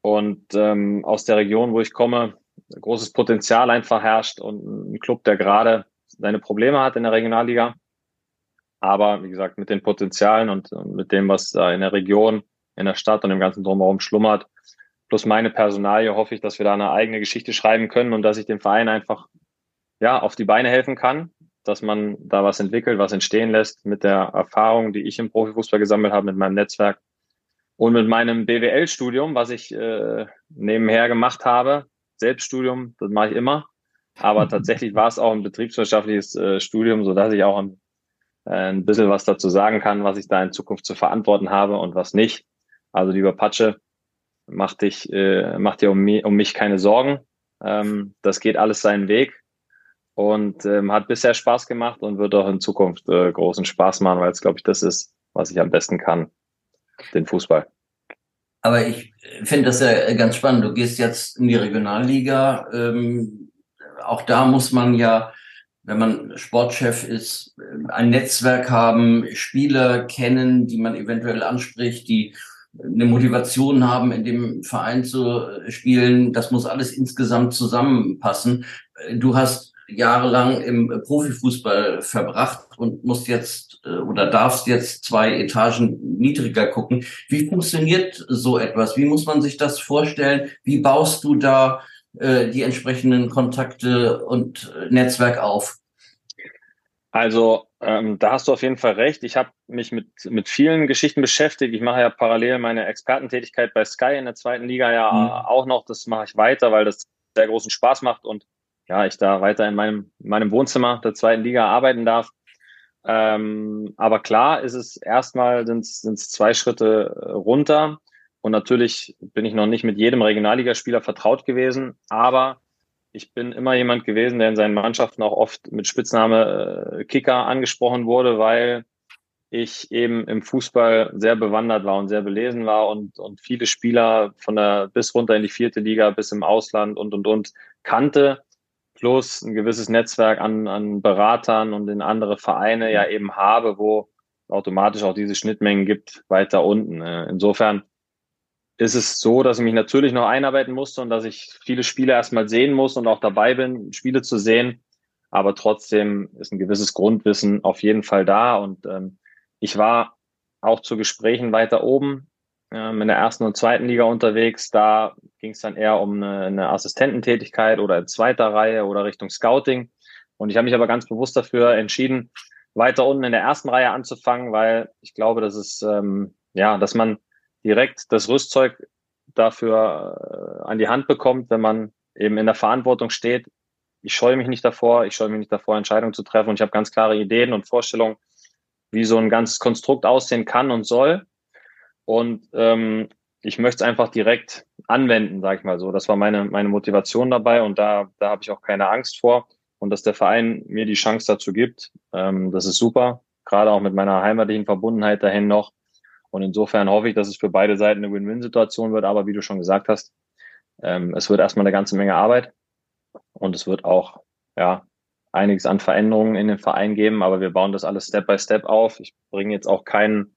Und ähm, aus der Region, wo ich komme, großes Potenzial einfach herrscht und ein Club, der gerade seine Probleme hat in der Regionalliga. Aber wie gesagt, mit den Potenzialen und, und mit dem, was da in der Region, in der Stadt und im ganzen Drumherum schlummert, plus meine Personalie, hoffe ich, dass wir da eine eigene Geschichte schreiben können und dass ich dem Verein einfach ja auf die Beine helfen kann, dass man da was entwickelt, was entstehen lässt mit der Erfahrung, die ich im Profifußball gesammelt habe, mit meinem Netzwerk und mit meinem BWL-Studium, was ich äh, nebenher gemacht habe. Selbststudium, das mache ich immer. Aber tatsächlich war es auch ein betriebswirtschaftliches äh, Studium, so dass ich auch ein, äh, ein bisschen was dazu sagen kann, was ich da in Zukunft zu verantworten habe und was nicht. Also lieber Patsche, mach dich, äh, mach dir um, mich, um mich keine Sorgen. Ähm, das geht alles seinen Weg und ähm, hat bisher Spaß gemacht und wird auch in Zukunft äh, großen Spaß machen, weil es, glaube ich, das ist, was ich am besten kann, den Fußball. Aber ich finde das ja ganz spannend. Du gehst jetzt in die Regionalliga. Ähm, auch da muss man ja, wenn man Sportchef ist, ein Netzwerk haben, Spieler kennen, die man eventuell anspricht, die eine Motivation haben, in dem Verein zu spielen. Das muss alles insgesamt zusammenpassen. Du hast jahrelang im Profifußball verbracht und musst jetzt äh, oder darfst jetzt zwei Etagen niedriger gucken. Wie funktioniert so etwas? Wie muss man sich das vorstellen? Wie baust du da äh, die entsprechenden Kontakte und Netzwerk auf? Also ähm, da hast du auf jeden Fall recht. Ich habe mich mit, mit vielen Geschichten beschäftigt. Ich mache ja parallel meine Expertentätigkeit bei Sky in der zweiten Liga ja mhm. auch noch. Das mache ich weiter, weil das sehr großen Spaß macht und ja, ich da weiter in meinem, in meinem Wohnzimmer der zweiten Liga arbeiten darf. Ähm, aber klar ist es erstmal sind es zwei Schritte runter. Und natürlich bin ich noch nicht mit jedem Regionalligaspieler vertraut gewesen, aber ich bin immer jemand gewesen, der in seinen Mannschaften auch oft mit Spitzname äh, Kicker angesprochen wurde, weil ich eben im Fußball sehr bewandert war und sehr belesen war und, und viele Spieler von der bis runter in die vierte Liga, bis im Ausland und und und kannte, plus ein gewisses Netzwerk an, an Beratern und in andere Vereine ja eben habe, wo automatisch auch diese Schnittmengen gibt weiter unten. Äh, insofern ist es so, dass ich mich natürlich noch einarbeiten musste und dass ich viele Spiele erstmal sehen muss und auch dabei bin, Spiele zu sehen. Aber trotzdem ist ein gewisses Grundwissen auf jeden Fall da. Und ähm, ich war auch zu Gesprächen weiter oben ähm, in der ersten und zweiten Liga unterwegs. Da ging es dann eher um eine, eine Assistententätigkeit oder in zweiter Reihe oder Richtung Scouting. Und ich habe mich aber ganz bewusst dafür entschieden, weiter unten in der ersten Reihe anzufangen, weil ich glaube, dass es ähm, ja, dass man direkt das Rüstzeug dafür äh, an die Hand bekommt, wenn man eben in der Verantwortung steht. Ich scheue mich nicht davor, ich scheue mich nicht davor, Entscheidungen zu treffen und ich habe ganz klare Ideen und Vorstellungen, wie so ein ganzes Konstrukt aussehen kann und soll. Und ähm, ich möchte es einfach direkt anwenden, sage ich mal so. Das war meine, meine Motivation dabei und da, da habe ich auch keine Angst vor. Und dass der Verein mir die Chance dazu gibt, ähm, das ist super. Gerade auch mit meiner heimatlichen Verbundenheit dahin noch. Und insofern hoffe ich, dass es für beide Seiten eine Win-Win-Situation wird. Aber wie du schon gesagt hast, ähm, es wird erstmal eine ganze Menge Arbeit und es wird auch ja einiges an Veränderungen in den Verein geben. Aber wir bauen das alles Step by Step auf. Ich bringe jetzt auch keinen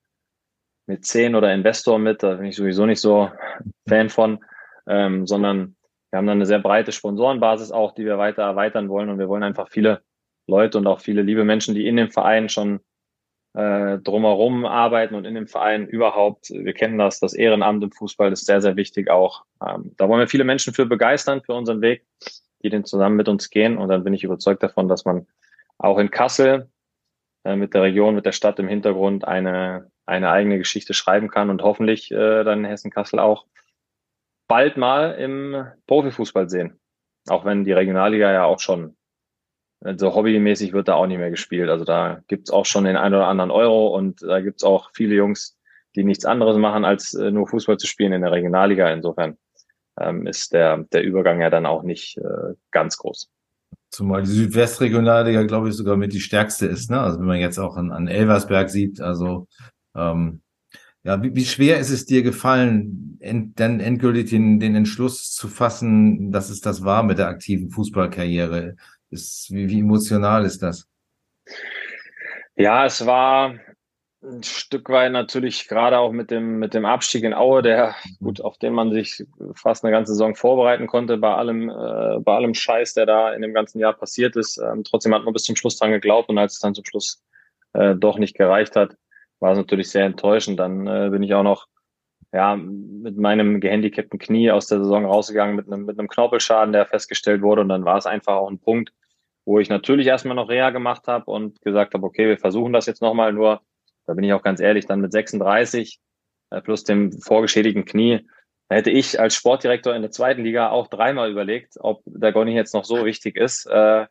mit zehn oder Investor mit, da bin ich sowieso nicht so Fan von, ähm, sondern wir haben dann eine sehr breite Sponsorenbasis auch, die wir weiter erweitern wollen und wir wollen einfach viele Leute und auch viele liebe Menschen, die in dem Verein schon äh, drumherum arbeiten und in dem Verein überhaupt. Wir kennen das, das Ehrenamt im Fußball ist sehr, sehr wichtig auch. Ähm, da wollen wir viele Menschen für begeistern, für unseren Weg, die den zusammen mit uns gehen. Und dann bin ich überzeugt davon, dass man auch in Kassel äh, mit der Region, mit der Stadt im Hintergrund eine, eine eigene Geschichte schreiben kann und hoffentlich äh, dann Hessen-Kassel auch bald mal im Profifußball sehen. Auch wenn die Regionalliga ja auch schon also hobbymäßig wird da auch nicht mehr gespielt. Also da gibt's auch schon den einen oder anderen Euro und da gibt's auch viele Jungs, die nichts anderes machen, als äh, nur Fußball zu spielen in der Regionalliga. Insofern ähm, ist der, der Übergang ja dann auch nicht äh, ganz groß. Zumal die Südwestregionalliga, glaube ich, sogar mit die stärkste ist. Ne? Also wenn man jetzt auch an, an Elversberg sieht, also ähm, ja, wie, wie schwer ist es dir gefallen, end, dann endgültig den, den Entschluss zu fassen, dass es das war mit der aktiven Fußballkarriere? Ist, wie, wie emotional ist das? Ja, es war, ein Stück weit natürlich gerade auch mit dem, mit dem Abstieg in Aue, der, gut, auf den man sich fast eine ganze Saison vorbereiten konnte, bei allem, äh, bei allem Scheiß, der da in dem ganzen Jahr passiert ist. Ähm, trotzdem hat man bis zum Schluss dran geglaubt und als es dann zum Schluss äh, doch nicht gereicht hat, war es natürlich sehr enttäuschend. Dann äh, bin ich auch noch ja, mit meinem gehandicapten Knie aus der Saison rausgegangen mit einem, mit einem Knorpelschaden, der festgestellt wurde. Und dann war es einfach auch ein Punkt, wo ich natürlich erstmal noch Reha gemacht habe und gesagt habe, okay, wir versuchen das jetzt nochmal. Nur, da bin ich auch ganz ehrlich, dann mit 36 äh, plus dem vorgeschädigten Knie, da hätte ich als Sportdirektor in der zweiten Liga auch dreimal überlegt, ob der Gonny jetzt noch so wichtig ist, äh,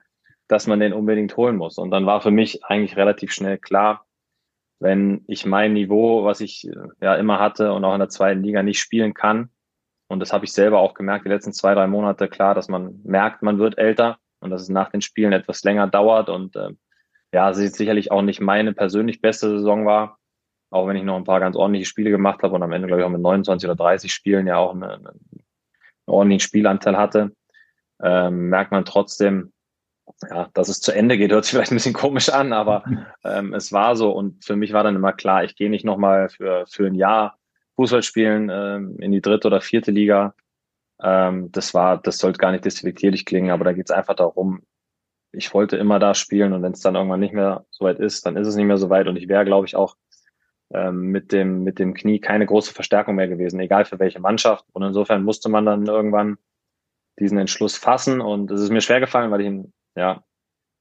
dass man den unbedingt holen muss. Und dann war für mich eigentlich relativ schnell klar, wenn ich mein Niveau, was ich äh, ja immer hatte und auch in der zweiten Liga nicht spielen kann, und das habe ich selber auch gemerkt, die letzten zwei, drei Monate, klar, dass man merkt, man wird älter und dass es nach den Spielen etwas länger dauert und äh, ja, es ist sicherlich auch nicht meine persönlich beste Saison war, auch wenn ich noch ein paar ganz ordentliche Spiele gemacht habe und am Ende, glaube ich, auch mit 29 oder 30 Spielen ja auch eine, eine, einen ordentlichen Spielanteil hatte, ähm, merkt man trotzdem, ja, dass es zu Ende geht, hört sich vielleicht ein bisschen komisch an, aber ähm, es war so. Und für mich war dann immer klar, ich gehe nicht nochmal für, für ein Jahr Fußball spielen ähm, in die dritte oder vierte Liga. Ähm, das war, das sollte gar nicht despektierlich klingen, aber da geht es einfach darum, ich wollte immer da spielen und wenn es dann irgendwann nicht mehr so weit ist, dann ist es nicht mehr so weit. Und ich wäre, glaube ich, auch ähm, mit, dem, mit dem Knie keine große Verstärkung mehr gewesen, egal für welche Mannschaft. Und insofern musste man dann irgendwann diesen Entschluss fassen. Und es ist mir schwer gefallen, weil ich ein ja,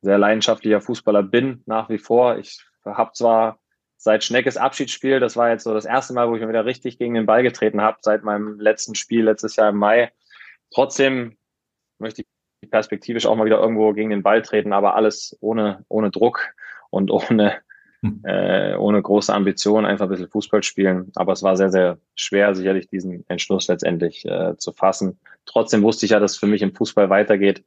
sehr leidenschaftlicher Fußballer bin nach wie vor. Ich habe zwar seit Schneckes Abschiedsspiel, das war jetzt so das erste Mal, wo ich mir wieder richtig gegen den Ball getreten habe, seit meinem letzten Spiel letztes Jahr im Mai. Trotzdem möchte ich perspektivisch auch mal wieder irgendwo gegen den Ball treten, aber alles ohne, ohne Druck und ohne, hm. äh, ohne große Ambition, einfach ein bisschen Fußball spielen. Aber es war sehr, sehr schwer, sicherlich diesen Entschluss letztendlich äh, zu fassen. Trotzdem wusste ich ja, dass es für mich im Fußball weitergeht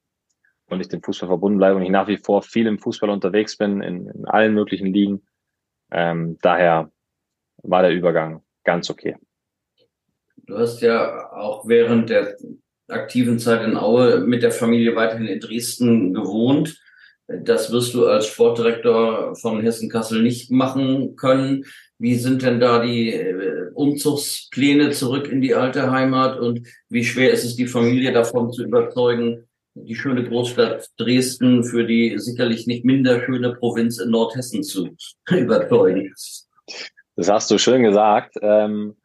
und ich dem Fußball verbunden bleibe und ich nach wie vor viel im Fußball unterwegs bin, in, in allen möglichen Ligen. Ähm, daher war der Übergang ganz okay. Du hast ja auch während der aktiven Zeit in Aue mit der Familie weiterhin in Dresden gewohnt. Das wirst du als Sportdirektor von Hessen-Kassel nicht machen können. Wie sind denn da die äh, Umzugspläne zurück in die alte Heimat und wie schwer ist es, die Familie davon zu überzeugen, die schöne Großstadt Dresden für die sicherlich nicht minder schöne Provinz in Nordhessen zu überzeugen. Das hast du schön gesagt. Ähm,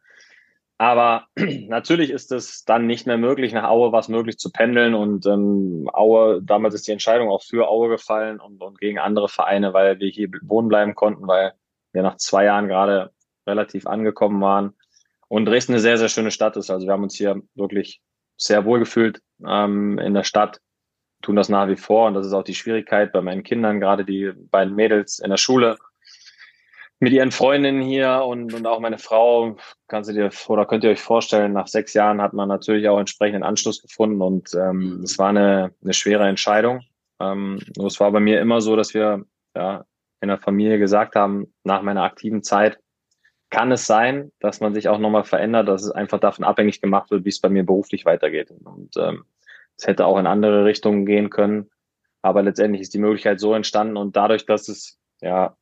aber natürlich ist es dann nicht mehr möglich, nach Aue was möglich zu pendeln. Und ähm, Aue, damals ist die Entscheidung auch für Aue gefallen und, und gegen andere Vereine, weil wir hier wohnen bleiben konnten, weil wir nach zwei Jahren gerade relativ angekommen waren. Und Dresden eine sehr, sehr schöne Stadt ist. Also wir haben uns hier wirklich sehr wohl gefühlt ähm, in der Stadt, tun das nach wie vor und das ist auch die Schwierigkeit bei meinen Kindern, gerade die beiden Mädels in der Schule mit ihren Freundinnen hier und, und auch meine Frau, kannst du dir oder könnt ihr euch vorstellen, nach sechs Jahren hat man natürlich auch entsprechenden Anschluss gefunden und ähm, es war eine, eine schwere Entscheidung. Ähm, nur es war bei mir immer so, dass wir ja, in der Familie gesagt haben, nach meiner aktiven Zeit kann es sein, dass man sich auch nochmal verändert, dass es einfach davon abhängig gemacht wird, wie es bei mir beruflich weitergeht. Und ähm, es hätte auch in andere Richtungen gehen können. Aber letztendlich ist die Möglichkeit so entstanden und dadurch, dass es ja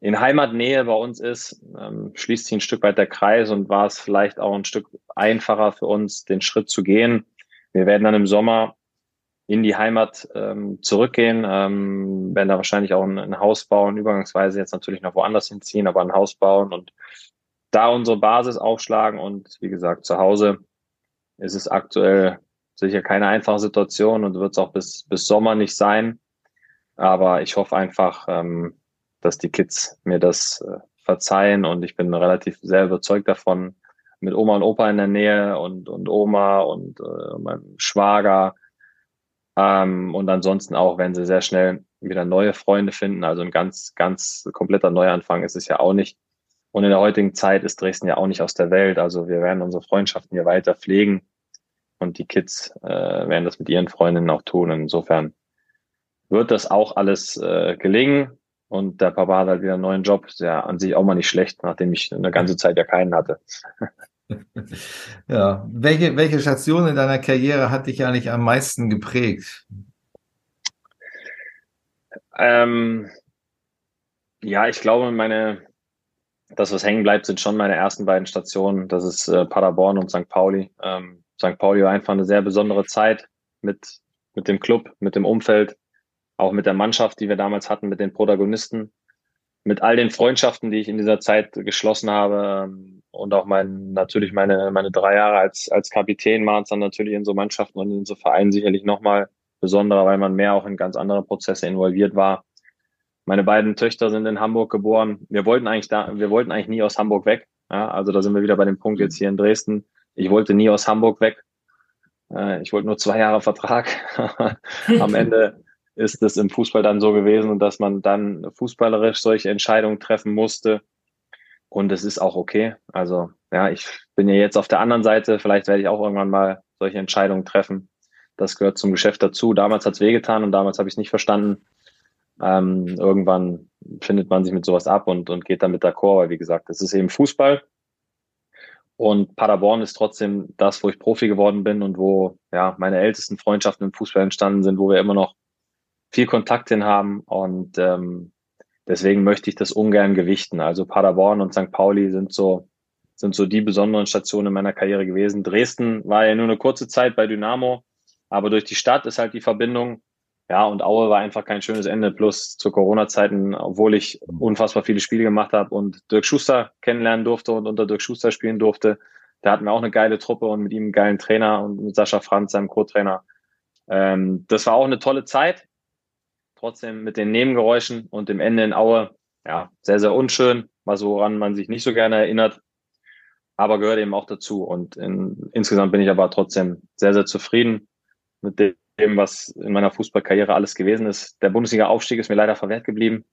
in Heimatnähe bei uns ist, ähm, schließt sich ein Stück weit der Kreis und war es vielleicht auch ein Stück einfacher für uns, den Schritt zu gehen. Wir werden dann im Sommer in die Heimat ähm, zurückgehen, ähm, werden da wahrscheinlich auch ein, ein Haus bauen, übergangsweise jetzt natürlich noch woanders hinziehen, aber ein Haus bauen und da unsere Basis aufschlagen und wie gesagt, zu Hause ist es aktuell sicher keine einfache Situation und wird es auch bis, bis Sommer nicht sein. Aber ich hoffe einfach, ähm, dass die Kids mir das äh, verzeihen und ich bin relativ sehr überzeugt davon, mit Oma und Opa in der Nähe und, und Oma und äh, meinem Schwager. Ähm, und ansonsten auch, wenn sie sehr schnell wieder neue Freunde finden, also ein ganz, ganz kompletter Neuanfang ist es ja auch nicht. Und in der heutigen Zeit ist Dresden ja auch nicht aus der Welt. Also wir werden unsere Freundschaften hier weiter pflegen und die Kids äh, werden das mit ihren Freundinnen auch tun. insofern wird das auch alles äh, gelingen. Und der Papa hat halt wieder einen neuen Job. Ja an sich auch mal nicht schlecht, nachdem ich eine ganze Zeit ja keinen hatte. ja, welche, welche Station in deiner Karriere hat dich eigentlich am meisten geprägt? Ähm, ja, ich glaube, meine, das, was hängen bleibt, sind schon meine ersten beiden Stationen. Das ist äh, Paderborn und St. Pauli. Ähm, St. Pauli war einfach eine sehr besondere Zeit mit, mit dem Club, mit dem Umfeld, auch mit der Mannschaft, die wir damals hatten, mit den Protagonisten, mit all den Freundschaften, die ich in dieser Zeit geschlossen habe ähm, und auch mein, natürlich meine, meine drei Jahre als, als Kapitän waren es dann natürlich in so Mannschaften und in so Vereinen sicherlich nochmal besonderer, weil man mehr auch in ganz andere Prozesse involviert war. Meine beiden Töchter sind in Hamburg geboren. Wir wollten eigentlich da, wir wollten eigentlich nie aus Hamburg weg. Ja, also da sind wir wieder bei dem Punkt jetzt hier in Dresden. Ich wollte nie aus Hamburg weg. Äh, ich wollte nur zwei Jahre Vertrag. Am Ende ist es im Fußball dann so gewesen, dass man dann fußballerisch solche Entscheidungen treffen musste. Und es ist auch okay. Also, ja, ich bin ja jetzt auf der anderen Seite. Vielleicht werde ich auch irgendwann mal solche Entscheidungen treffen. Das gehört zum Geschäft dazu. Damals hat es wehgetan und damals habe ich es nicht verstanden. Ähm, irgendwann findet man sich mit sowas ab und, und geht damit d'accord, weil wie gesagt, es ist eben Fußball. Und Paderborn ist trotzdem das, wo ich Profi geworden bin und wo ja meine ältesten Freundschaften im Fußball entstanden sind, wo wir immer noch viel Kontakt hin haben und ähm, deswegen möchte ich das ungern gewichten. Also Paderborn und St. Pauli sind so sind so die besonderen Stationen in meiner Karriere gewesen. Dresden war ja nur eine kurze Zeit bei Dynamo, aber durch die Stadt ist halt die Verbindung. Ja, und Aue war einfach kein schönes Ende. Plus zu Corona-Zeiten, obwohl ich unfassbar viele Spiele gemacht habe und Dirk Schuster kennenlernen durfte und unter Dirk Schuster spielen durfte. Da hatten wir auch eine geile Truppe und mit ihm einen geilen Trainer und mit Sascha Franz, seinem Co-Trainer. Ähm, das war auch eine tolle Zeit trotzdem mit den Nebengeräuschen und dem Ende in Aue, ja, sehr, sehr unschön, was woran man sich nicht so gerne erinnert, aber gehört eben auch dazu. Und in, insgesamt bin ich aber trotzdem sehr, sehr zufrieden mit dem, was in meiner Fußballkarriere alles gewesen ist. Der Bundesliga-Aufstieg ist mir leider verwehrt geblieben.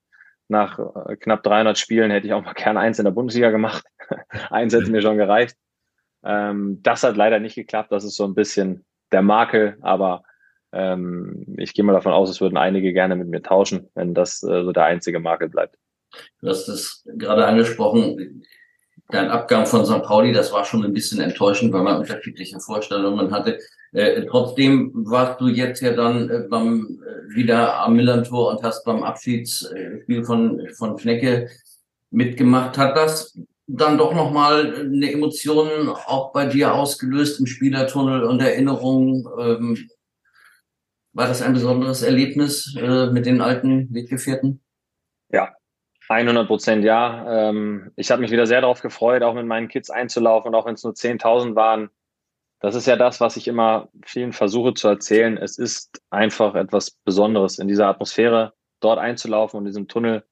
Nach äh, knapp 300 Spielen hätte ich auch mal gerne eins in der Bundesliga gemacht. eins hätte mir schon gereicht. Ähm, das hat leider nicht geklappt. Das ist so ein bisschen der Makel, aber ähm, ich gehe mal davon aus, es würden einige gerne mit mir tauschen, wenn das äh, so der einzige Makel bleibt. Du hast es gerade angesprochen, dein Abgang von St. Pauli, das war schon ein bisschen enttäuschend, weil man unterschiedliche Vorstellungen hatte. Äh, trotzdem warst du jetzt ja dann äh, beim, äh, wieder am Millantor und hast beim Abschiedsspiel von, von Fnecke mitgemacht. Hat das dann doch nochmal eine Emotion auch bei dir ausgelöst im Spielertunnel und Erinnerungen ähm, war das ein besonderes Erlebnis äh, mit den alten Weggefährten? Ja, 100 Prozent ja. Ähm, ich habe mich wieder sehr darauf gefreut, auch mit meinen Kids einzulaufen und auch wenn es nur 10.000 waren. Das ist ja das, was ich immer vielen versuche zu erzählen. Es ist einfach etwas Besonderes, in dieser Atmosphäre dort einzulaufen und diesem Tunnel.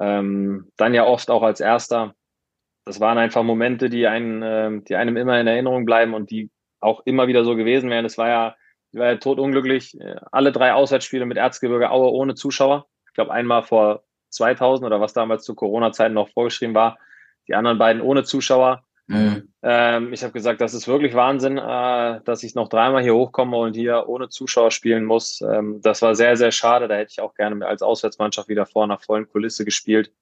Ähm, dann ja oft auch als Erster. Das waren einfach Momente, die, einen, äh, die einem immer in Erinnerung bleiben und die auch immer wieder so gewesen wären. Es war ja ich war ja totunglücklich. Alle drei Auswärtsspiele mit Erzgebirge Aue ohne Zuschauer. Ich glaube, einmal vor 2000 oder was damals zu Corona-Zeiten noch vorgeschrieben war. Die anderen beiden ohne Zuschauer. Mhm. Ähm, ich habe gesagt, das ist wirklich Wahnsinn, äh, dass ich noch dreimal hier hochkomme und hier ohne Zuschauer spielen muss. Ähm, das war sehr, sehr schade. Da hätte ich auch gerne als Auswärtsmannschaft wieder vor einer vollen Kulisse gespielt.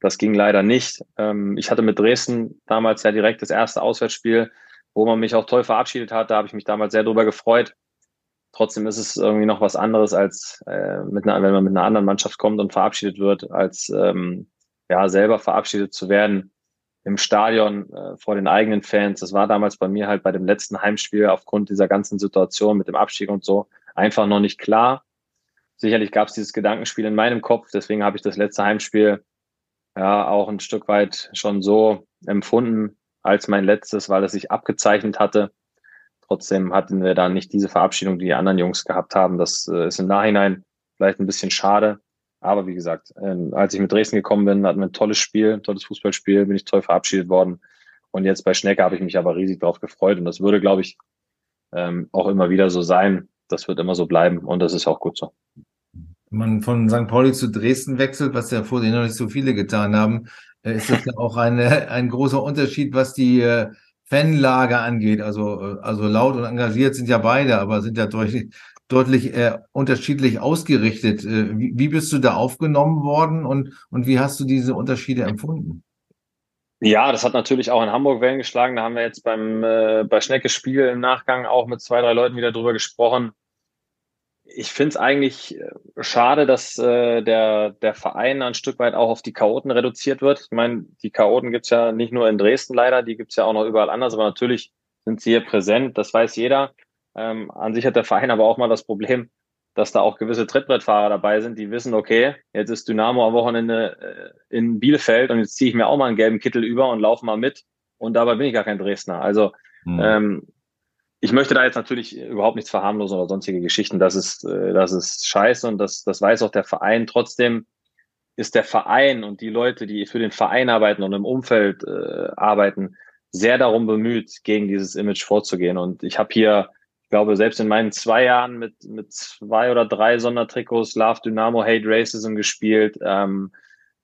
Das ging leider nicht. Ähm, ich hatte mit Dresden damals ja direkt das erste Auswärtsspiel, wo man mich auch toll verabschiedet hat. Da habe ich mich damals sehr drüber gefreut. Trotzdem ist es irgendwie noch was anderes, als äh, mit einer, wenn man mit einer anderen Mannschaft kommt und verabschiedet wird, als ähm, ja selber verabschiedet zu werden im Stadion äh, vor den eigenen Fans. Das war damals bei mir halt bei dem letzten Heimspiel aufgrund dieser ganzen Situation mit dem Abstieg und so einfach noch nicht klar. Sicherlich gab es dieses Gedankenspiel in meinem Kopf, deswegen habe ich das letzte Heimspiel ja auch ein Stück weit schon so empfunden als mein letztes, weil es sich abgezeichnet hatte. Trotzdem hatten wir da nicht diese Verabschiedung, die die anderen Jungs gehabt haben. Das äh, ist im Nachhinein vielleicht ein bisschen schade. Aber wie gesagt, äh, als ich mit Dresden gekommen bin, hatten wir ein tolles Spiel, ein tolles Fußballspiel, bin ich toll verabschiedet worden. Und jetzt bei Schnecke habe ich mich aber riesig drauf gefreut. Und das würde, glaube ich, ähm, auch immer wieder so sein. Das wird immer so bleiben. Und das ist auch gut so. Wenn man von St. Pauli zu Dresden wechselt, was ja vorher noch nicht so viele getan haben, äh, ist das ja auch eine, ein großer Unterschied, was die äh, Fanlage angeht. Also, also laut und engagiert sind ja beide, aber sind ja deutlich, deutlich äh, unterschiedlich ausgerichtet. Äh, wie, wie bist du da aufgenommen worden und, und wie hast du diese Unterschiede empfunden? Ja, das hat natürlich auch in Hamburg Wellen geschlagen. Da haben wir jetzt beim äh, bei Schneckes Spiel im Nachgang auch mit zwei, drei Leuten wieder drüber gesprochen. Ich finde es eigentlich äh, schade, dass äh, der, der Verein ein Stück weit auch auf die Chaoten reduziert wird. Ich meine, die Chaoten gibt's ja nicht nur in Dresden leider, die gibt's ja auch noch überall anders, aber natürlich sind sie hier präsent, das weiß jeder. Ähm, an sich hat der Verein aber auch mal das Problem, dass da auch gewisse Trittbrettfahrer dabei sind, die wissen, okay, jetzt ist Dynamo am Wochenende äh, in Bielefeld und jetzt ziehe ich mir auch mal einen gelben Kittel über und laufe mal mit und dabei bin ich gar kein Dresdner. Also mhm. ähm, ich möchte da jetzt natürlich überhaupt nichts verharmlosen oder sonstige Geschichten. Das ist, äh, das ist scheiße und das, das weiß auch der Verein. Trotzdem ist der Verein und die Leute, die für den Verein arbeiten und im Umfeld äh, arbeiten, sehr darum bemüht, gegen dieses Image vorzugehen. Und ich habe hier, ich glaube, selbst in meinen zwei Jahren mit, mit zwei oder drei Sondertrikots Love Dynamo Hate Racism gespielt. Ähm,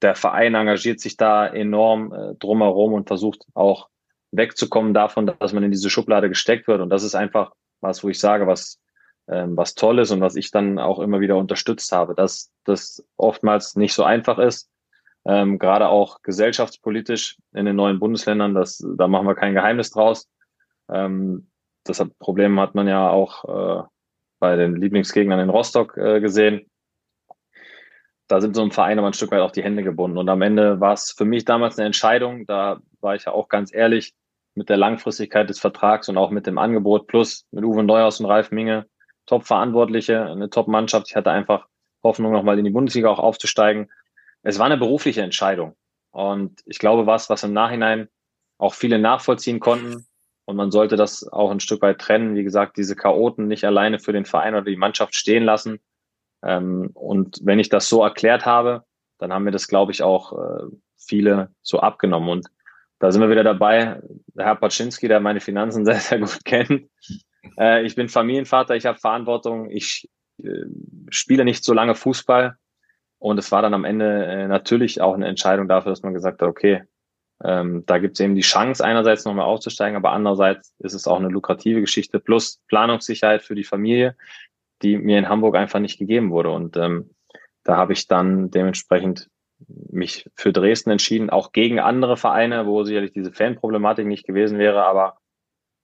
der Verein engagiert sich da enorm äh, drumherum und versucht auch wegzukommen davon, dass man in diese Schublade gesteckt wird. Und das ist einfach was, wo ich sage, was, ähm, was toll ist und was ich dann auch immer wieder unterstützt habe, dass das oftmals nicht so einfach ist. Ähm, gerade auch gesellschaftspolitisch in den neuen Bundesländern, das, da machen wir kein Geheimnis draus. Ähm, das Problem hat man ja auch äh, bei den Lieblingsgegnern in Rostock äh, gesehen. Da sind so ein Verein aber ein Stück weit auch die Hände gebunden. Und am Ende war es für mich damals eine Entscheidung, da war ich ja auch ganz ehrlich, mit der Langfristigkeit des Vertrags und auch mit dem Angebot plus mit Uwe Neuhaus und Ralf Minge, Top-Verantwortliche, eine Top-Mannschaft. Ich hatte einfach Hoffnung, nochmal in die Bundesliga auch aufzusteigen. Es war eine berufliche Entscheidung. Und ich glaube, was, was im Nachhinein auch viele nachvollziehen konnten. Und man sollte das auch ein Stück weit trennen. Wie gesagt, diese Chaoten nicht alleine für den Verein oder die Mannschaft stehen lassen. Ähm, und wenn ich das so erklärt habe, dann haben mir das, glaube ich, auch äh, viele so abgenommen. Und da sind wir wieder dabei. Herr Paczynski, der meine Finanzen sehr, sehr gut kennt. Äh, ich bin Familienvater, ich habe Verantwortung, ich äh, spiele nicht so lange Fußball. Und es war dann am Ende äh, natürlich auch eine Entscheidung dafür, dass man gesagt hat, okay, ähm, da gibt es eben die Chance, einerseits nochmal aufzusteigen, aber andererseits ist es auch eine lukrative Geschichte plus Planungssicherheit für die Familie, die mir in Hamburg einfach nicht gegeben wurde. Und ähm, da habe ich dann dementsprechend mich für Dresden entschieden, auch gegen andere Vereine, wo sicherlich diese Fanproblematik nicht gewesen wäre, aber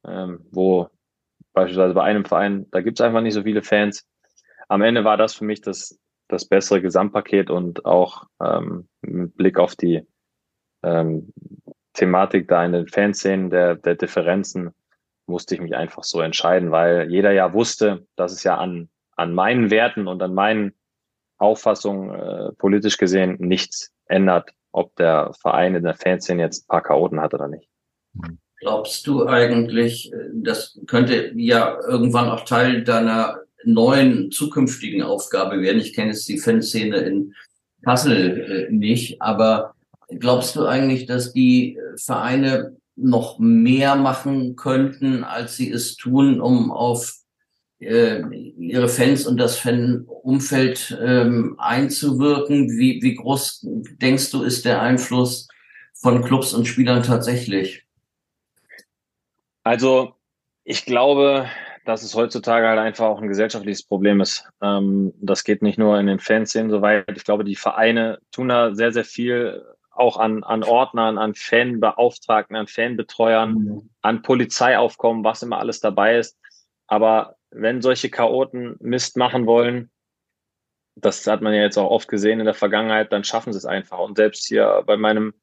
ähm, wo beispielsweise bei einem Verein, da gibt es einfach nicht so viele Fans. Am Ende war das für mich das, das bessere Gesamtpaket und auch ähm, mit Blick auf die ähm, Thematik da in den Fanszenen der, der Differenzen musste ich mich einfach so entscheiden, weil jeder ja wusste, dass es ja an, an meinen Werten und an meinen Auffassung äh, politisch gesehen nichts ändert, ob der Verein in der Fanszene jetzt ein paar Chaoten hat oder nicht. Glaubst du eigentlich, äh, das könnte ja irgendwann auch Teil deiner neuen zukünftigen Aufgabe werden? Ich kenne jetzt die Fanszene in Kassel äh, nicht, aber glaubst du eigentlich, dass die Vereine noch mehr machen könnten, als sie es tun, um auf äh, ihre Fans und das Fanumfeld ähm, einzuwirken? Wie, wie groß denkst du, ist der Einfluss von Clubs und Spielern tatsächlich? Also ich glaube, dass es heutzutage halt einfach auch ein gesellschaftliches Problem ist. Ähm, das geht nicht nur in den Fanszenen so weit. Ich glaube, die Vereine tun da sehr, sehr viel auch an, an Ordnern, an Fanbeauftragten, an Fanbetreuern, mhm. an Polizeiaufkommen, was immer alles dabei ist. Aber wenn solche Chaoten Mist machen wollen, das hat man ja jetzt auch oft gesehen in der Vergangenheit, dann schaffen sie es einfach. Und selbst hier bei meinem,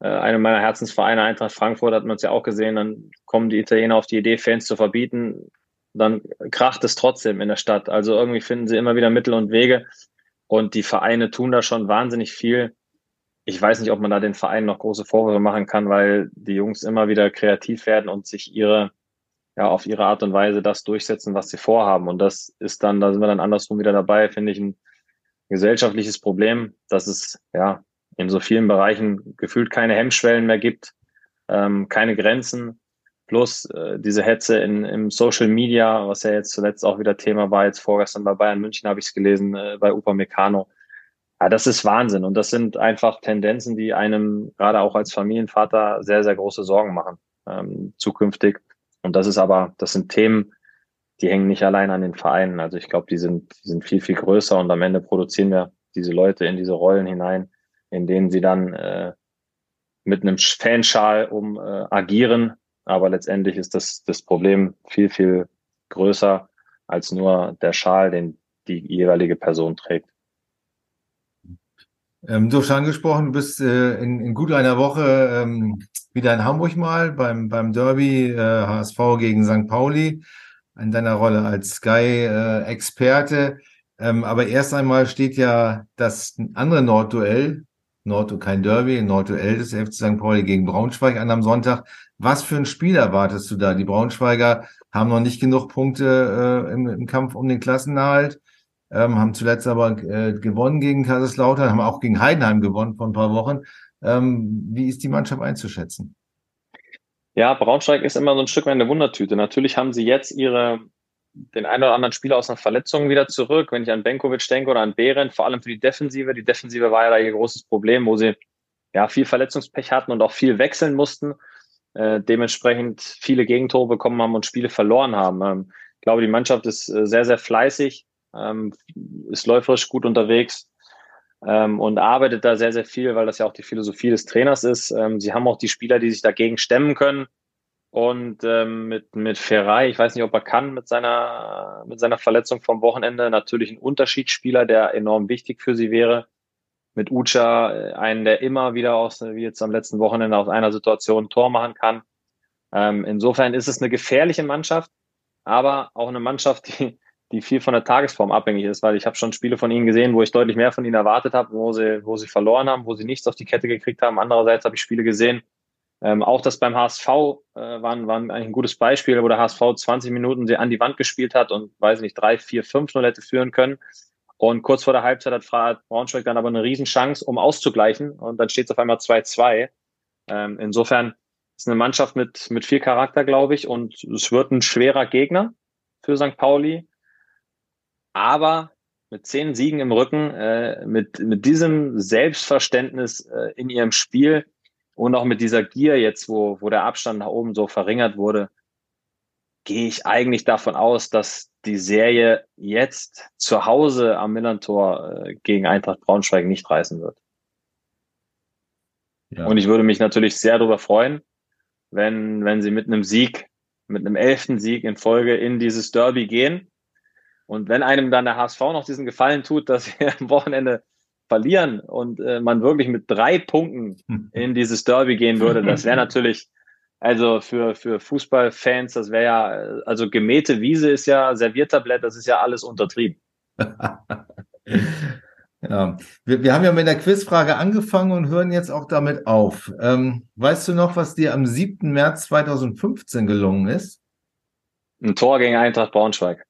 äh, einem meiner Herzensvereine, Eintracht Frankfurt, hat man es ja auch gesehen, dann kommen die Italiener auf die Idee, Fans zu verbieten, dann kracht es trotzdem in der Stadt. Also irgendwie finden sie immer wieder Mittel und Wege. Und die Vereine tun da schon wahnsinnig viel. Ich weiß nicht, ob man da den Vereinen noch große Vorwürfe machen kann, weil die Jungs immer wieder kreativ werden und sich ihre ja auf ihre Art und Weise das durchsetzen, was sie vorhaben. Und das ist dann, da sind wir dann andersrum wieder dabei, finde ich, ein gesellschaftliches Problem, dass es ja in so vielen Bereichen gefühlt keine Hemmschwellen mehr gibt, ähm, keine Grenzen, plus äh, diese Hetze in, im Social Media, was ja jetzt zuletzt auch wieder Thema war, jetzt vorgestern bei Bayern München habe ich es gelesen, äh, bei Upamecano. Ja, das ist Wahnsinn und das sind einfach Tendenzen, die einem gerade auch als Familienvater sehr, sehr große Sorgen machen ähm, zukünftig. Und das ist aber, das sind Themen, die hängen nicht allein an den Vereinen. Also ich glaube, die sind, die sind viel, viel größer und am Ende produzieren wir diese Leute in diese Rollen hinein, in denen sie dann äh, mit einem Fanschal um äh, agieren. Aber letztendlich ist das, das Problem viel, viel größer als nur der Schal, den die jeweilige Person trägt. Ähm, du hast schon angesprochen, du bist äh, in, in gut einer Woche ähm, wieder in Hamburg mal beim, beim Derby äh, HSV gegen St. Pauli in deiner Rolle als Sky-Experte. Äh, ähm, aber erst einmal steht ja das andere Nordduell, Nord kein Derby, Nordduell des FC St. Pauli gegen Braunschweig an am Sonntag. Was für ein Spiel erwartest du da? Die Braunschweiger haben noch nicht genug Punkte äh, im, im Kampf um den Klassenerhalt ähm, haben zuletzt aber äh, gewonnen gegen Kaiserslautern, haben auch gegen Heidenheim gewonnen vor ein paar Wochen. Ähm, wie ist die Mannschaft einzuschätzen? Ja, Braunschweig ist immer so ein Stück weit eine Wundertüte. Natürlich haben sie jetzt ihre den einen oder anderen Spieler aus einer Verletzung wieder zurück. Wenn ich an Benkovic denke oder an Behrendt, vor allem für die Defensive. Die Defensive war ja da ihr großes Problem, wo sie ja viel Verletzungspech hatten und auch viel wechseln mussten. Äh, dementsprechend viele Gegentore bekommen haben und Spiele verloren haben. Ähm, ich glaube, die Mannschaft ist äh, sehr, sehr fleißig ähm, ist läuferisch gut unterwegs ähm, und arbeitet da sehr, sehr viel, weil das ja auch die Philosophie des Trainers ist. Ähm, sie haben auch die Spieler, die sich dagegen stemmen können. Und ähm, mit, mit Ferrei, ich weiß nicht, ob er kann mit seiner, mit seiner Verletzung vom Wochenende, natürlich ein Unterschiedsspieler, der enorm wichtig für sie wäre. Mit Ucha, äh, einen, der immer wieder aus, wie jetzt am letzten Wochenende aus einer Situation ein Tor machen kann. Ähm, insofern ist es eine gefährliche Mannschaft, aber auch eine Mannschaft, die, die viel von der Tagesform abhängig ist, weil ich habe schon Spiele von ihnen gesehen, wo ich deutlich mehr von ihnen erwartet habe, wo sie, wo sie verloren haben, wo sie nichts auf die Kette gekriegt haben. Andererseits habe ich Spiele gesehen, ähm, auch das beim HSV äh, waren, waren eigentlich ein gutes Beispiel, wo der HSV 20 Minuten sie an die Wand gespielt hat und weiß nicht, drei, vier, fünf nur hätte führen können. Und kurz vor der Halbzeit hat Braunschweig dann aber eine Riesenchance, um auszugleichen. Und dann steht es auf einmal 2-2. Ähm, insofern ist eine Mannschaft mit, mit viel Charakter, glaube ich. Und es wird ein schwerer Gegner für St. Pauli aber mit zehn Siegen im Rücken, äh, mit, mit diesem Selbstverständnis äh, in ihrem Spiel und auch mit dieser Gier jetzt, wo, wo der Abstand nach oben so verringert wurde, gehe ich eigentlich davon aus, dass die Serie jetzt zu Hause am Millantor äh, gegen Eintracht Braunschweig nicht reißen wird. Ja. Und ich würde mich natürlich sehr darüber freuen, wenn, wenn sie mit einem Sieg, mit einem elften Sieg in Folge in dieses Derby gehen und wenn einem dann der HSV noch diesen Gefallen tut, dass wir am Wochenende verlieren und äh, man wirklich mit drei Punkten in dieses Derby gehen würde, das wäre natürlich, also für, für Fußballfans, das wäre ja, also gemähte Wiese ist ja, Serviertablett, das ist ja alles untertrieben. Ja, wir, wir haben ja mit der Quizfrage angefangen und hören jetzt auch damit auf. Ähm, weißt du noch, was dir am 7. März 2015 gelungen ist? Ein Tor gegen Eintracht Braunschweig.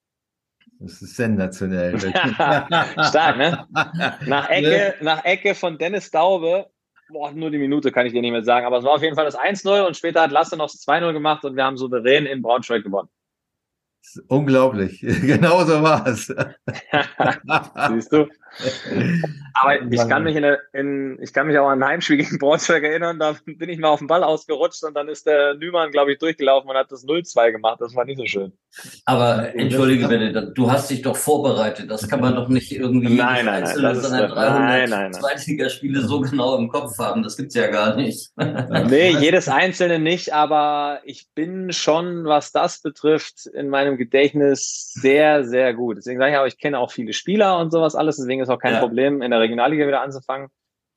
Das ist sensationell. Stark, ne? Nach Ecke, ne? nach Ecke von Dennis Daube. Boah, nur die Minute kann ich dir nicht mehr sagen. Aber es war auf jeden Fall das 1-0 und später hat Lasse noch das 2-0 gemacht und wir haben souverän in Braunschweig gewonnen. Unglaublich. Genau so war es. Siehst du? Aber ich kann mich in, der, in, ich kann mich auch an ein Heimspiel gegen Braunschweig erinnern, da bin ich mal auf den Ball ausgerutscht und dann ist der Nümann, glaube ich, durchgelaufen und hat das 0-2 gemacht. Das war nicht so schön. Aber entschuldige bitte, du hast dich doch vorbereitet. Das kann man doch nicht irgendwie nein, nein, nein, das seiner 300 Zweitligaspiele so genau im Kopf haben. Das gibt's ja gar nicht. nee, jedes einzelne nicht, aber ich bin schon, was das betrifft, in meinem Gedächtnis sehr, sehr gut. Deswegen sage ich auch, ich kenne auch viele Spieler und sowas alles, deswegen ist auch kein ja. Problem, in der Regionalliga wieder anzufangen.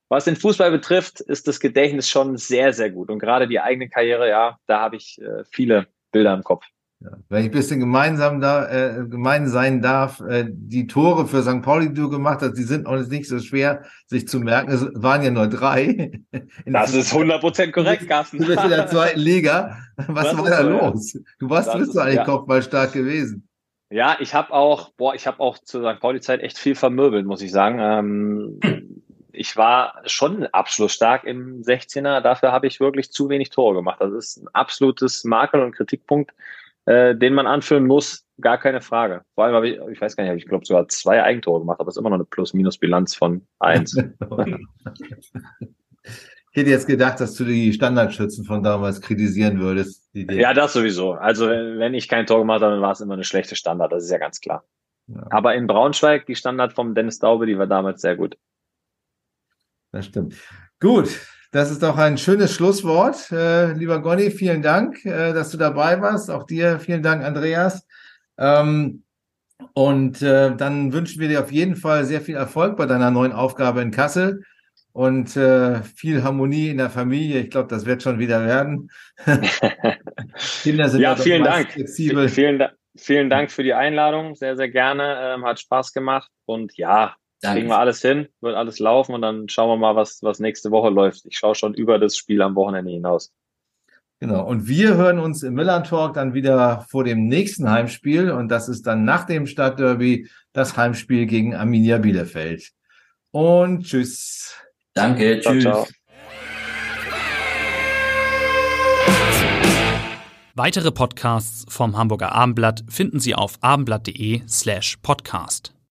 Was den Fußball betrifft, ist das Gedächtnis schon sehr, sehr gut. Und gerade die eigene Karriere, ja, da habe ich äh, viele Bilder im Kopf. Ja, wenn ich ein bisschen gemeinsam da, äh, gemein sein darf, äh, die Tore für St. Pauli, die du gemacht hast, die sind auch nicht so schwer, sich zu merken. Es waren ja nur drei. das ist 100% korrekt, Carsten. Du bist in der zweiten Liga. Was das war da los? Du warst, bist du eigentlich ja. kopfballstark gewesen. Ja, ich habe auch, boah, ich habe auch zur St. Pauli-Zeit echt viel vermöbelt, muss ich sagen. Ähm, ich war schon abschlussstark im 16er, dafür habe ich wirklich zu wenig Tore gemacht. Das ist ein absolutes Makel und Kritikpunkt, äh, den man anführen muss, gar keine Frage. Vor allem habe ich, ich weiß gar nicht, ich glaube sogar zwei Eigentore gemacht, aber es ist immer noch eine Plus-Minus-Bilanz von eins. Ich hätte jetzt gedacht, dass du die Standardschützen von damals kritisieren würdest. Ja, das sowieso. Also wenn ich kein Tor gemacht habe, dann war es immer eine schlechte Standard, das ist ja ganz klar. Ja. Aber in Braunschweig, die Standard vom Dennis Daube, die war damals sehr gut. Das stimmt. Gut, das ist doch ein schönes Schlusswort. Äh, lieber Gonny, vielen Dank, äh, dass du dabei warst. Auch dir vielen Dank, Andreas. Ähm, Und äh, dann wünschen wir dir auf jeden Fall sehr viel Erfolg bei deiner neuen Aufgabe in Kassel und äh, viel Harmonie in der Familie. Ich glaube, das wird schon wieder werden. Kinder sind ja, vielen Dank. Flexibel. Vielen, vielen Dank für die Einladung. Sehr, sehr gerne. Ähm, hat Spaß gemacht. Und ja, Danke. kriegen wir alles hin, wird alles laufen und dann schauen wir mal, was, was nächste Woche läuft. Ich schaue schon über das Spiel am Wochenende hinaus. Genau. Und wir hören uns im Milan Talk dann wieder vor dem nächsten Heimspiel. Und das ist dann nach dem Stadtderby das Heimspiel gegen Arminia Bielefeld. Und tschüss. Danke. Ciao, tschüss. Ciao. Weitere Podcasts vom Hamburger Abendblatt finden Sie auf abendblatt.de slash podcast.